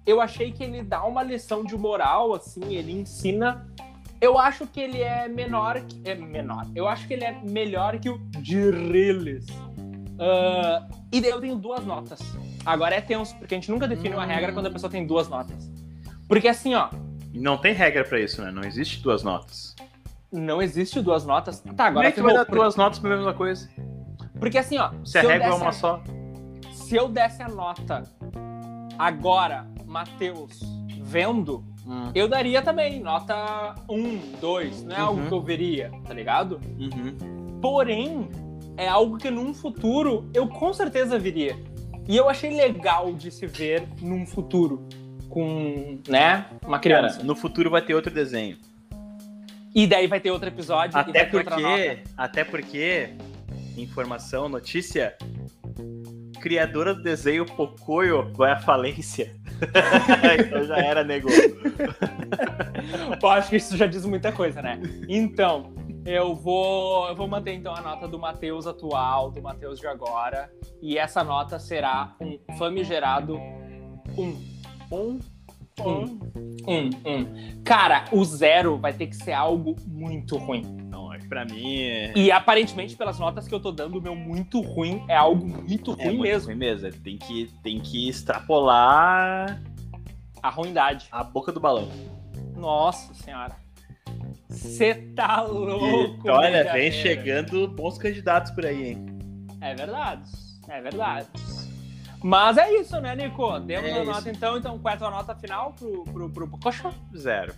eu achei que ele dá uma lição de moral, assim, ele ensina. Eu acho que ele é menor. que- É menor. Eu acho que ele é melhor que o Dirilis. Ah, e daí eu tenho duas notas. Agora é tenso, porque a gente nunca define uma regra quando a pessoa tem duas notas. Porque assim, ó, Não tem regra pra isso, né? Não existe duas notas. não existe duas notas. Tá, Como agora é que vai dar duas notas pra mesma coisa? Porque assim, ó, Se a eu regra é desse uma a- só. se eu desse a nota agora, Matheus, vendo, eu daria também nota 1, 2. Não é algo Uhum. que eu veria, tá ligado? Uhum. Porém, é algo que num futuro eu com certeza viria. E eu achei legal de se ver num futuro com, né, uma criança. Cara, no futuro vai ter outro desenho. E daí vai ter outro episódio e Até vai ter outra nota. porque, até porque, informação, notícia, criadora do desenho Pocoyo vai à falência. então já era, nego. Acho que isso já diz muita coisa, né? Então, eu vou, eu vou manter então a nota do Matheus atual, do Matheus de agora, e essa nota será um famigerado um. Um, Um. Um, um. Cara, o zero vai ter que ser algo muito ruim. Não, pra mim. É... E aparentemente, pelas notas que eu tô dando, o meu muito ruim é algo muito ruim é muito mesmo. ruim mesmo. Tem que, tem que extrapolar A ruindade. a boca do balão. Nossa senhora. Você tá louco. E, olha, brincadeira. vem chegando bons candidatos por aí, hein? É verdade. É verdade. Mas é isso, né, Nico? Demos É a nota então. Então, qual é a tua nota final pro, pro, pro Pococho? Zero.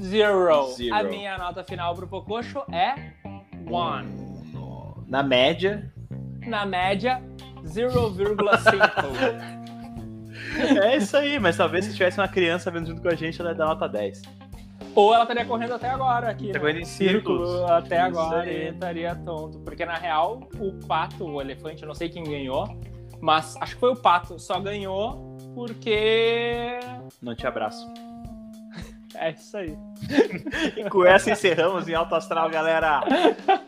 Zero. Zero. A minha nota final pro Pococho é one. Na média. Na média, 0,5. É isso aí, mas talvez se tivesse uma criança vendo junto com a gente, ela ia dar nota 10. Ou ela estaria correndo até agora aqui. Tá né? correndo em círculos. até Isso agora aí. e estaria tonto. Porque na real, o pato, o elefante, eu não sei quem ganhou, mas acho que foi o pato. Só ganhou porque. Não te abraço. É isso aí. e com essa encerramos em Alto Astral, galera.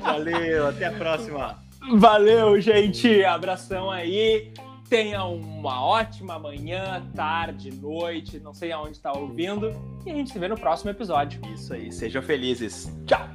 Valeu, até a próxima. Valeu, gente. Abração aí. Tenha uma ótima manhã, tarde, noite, não sei aonde está ouvindo. E a gente se vê no próximo episódio. Isso aí, sejam felizes. Tchau!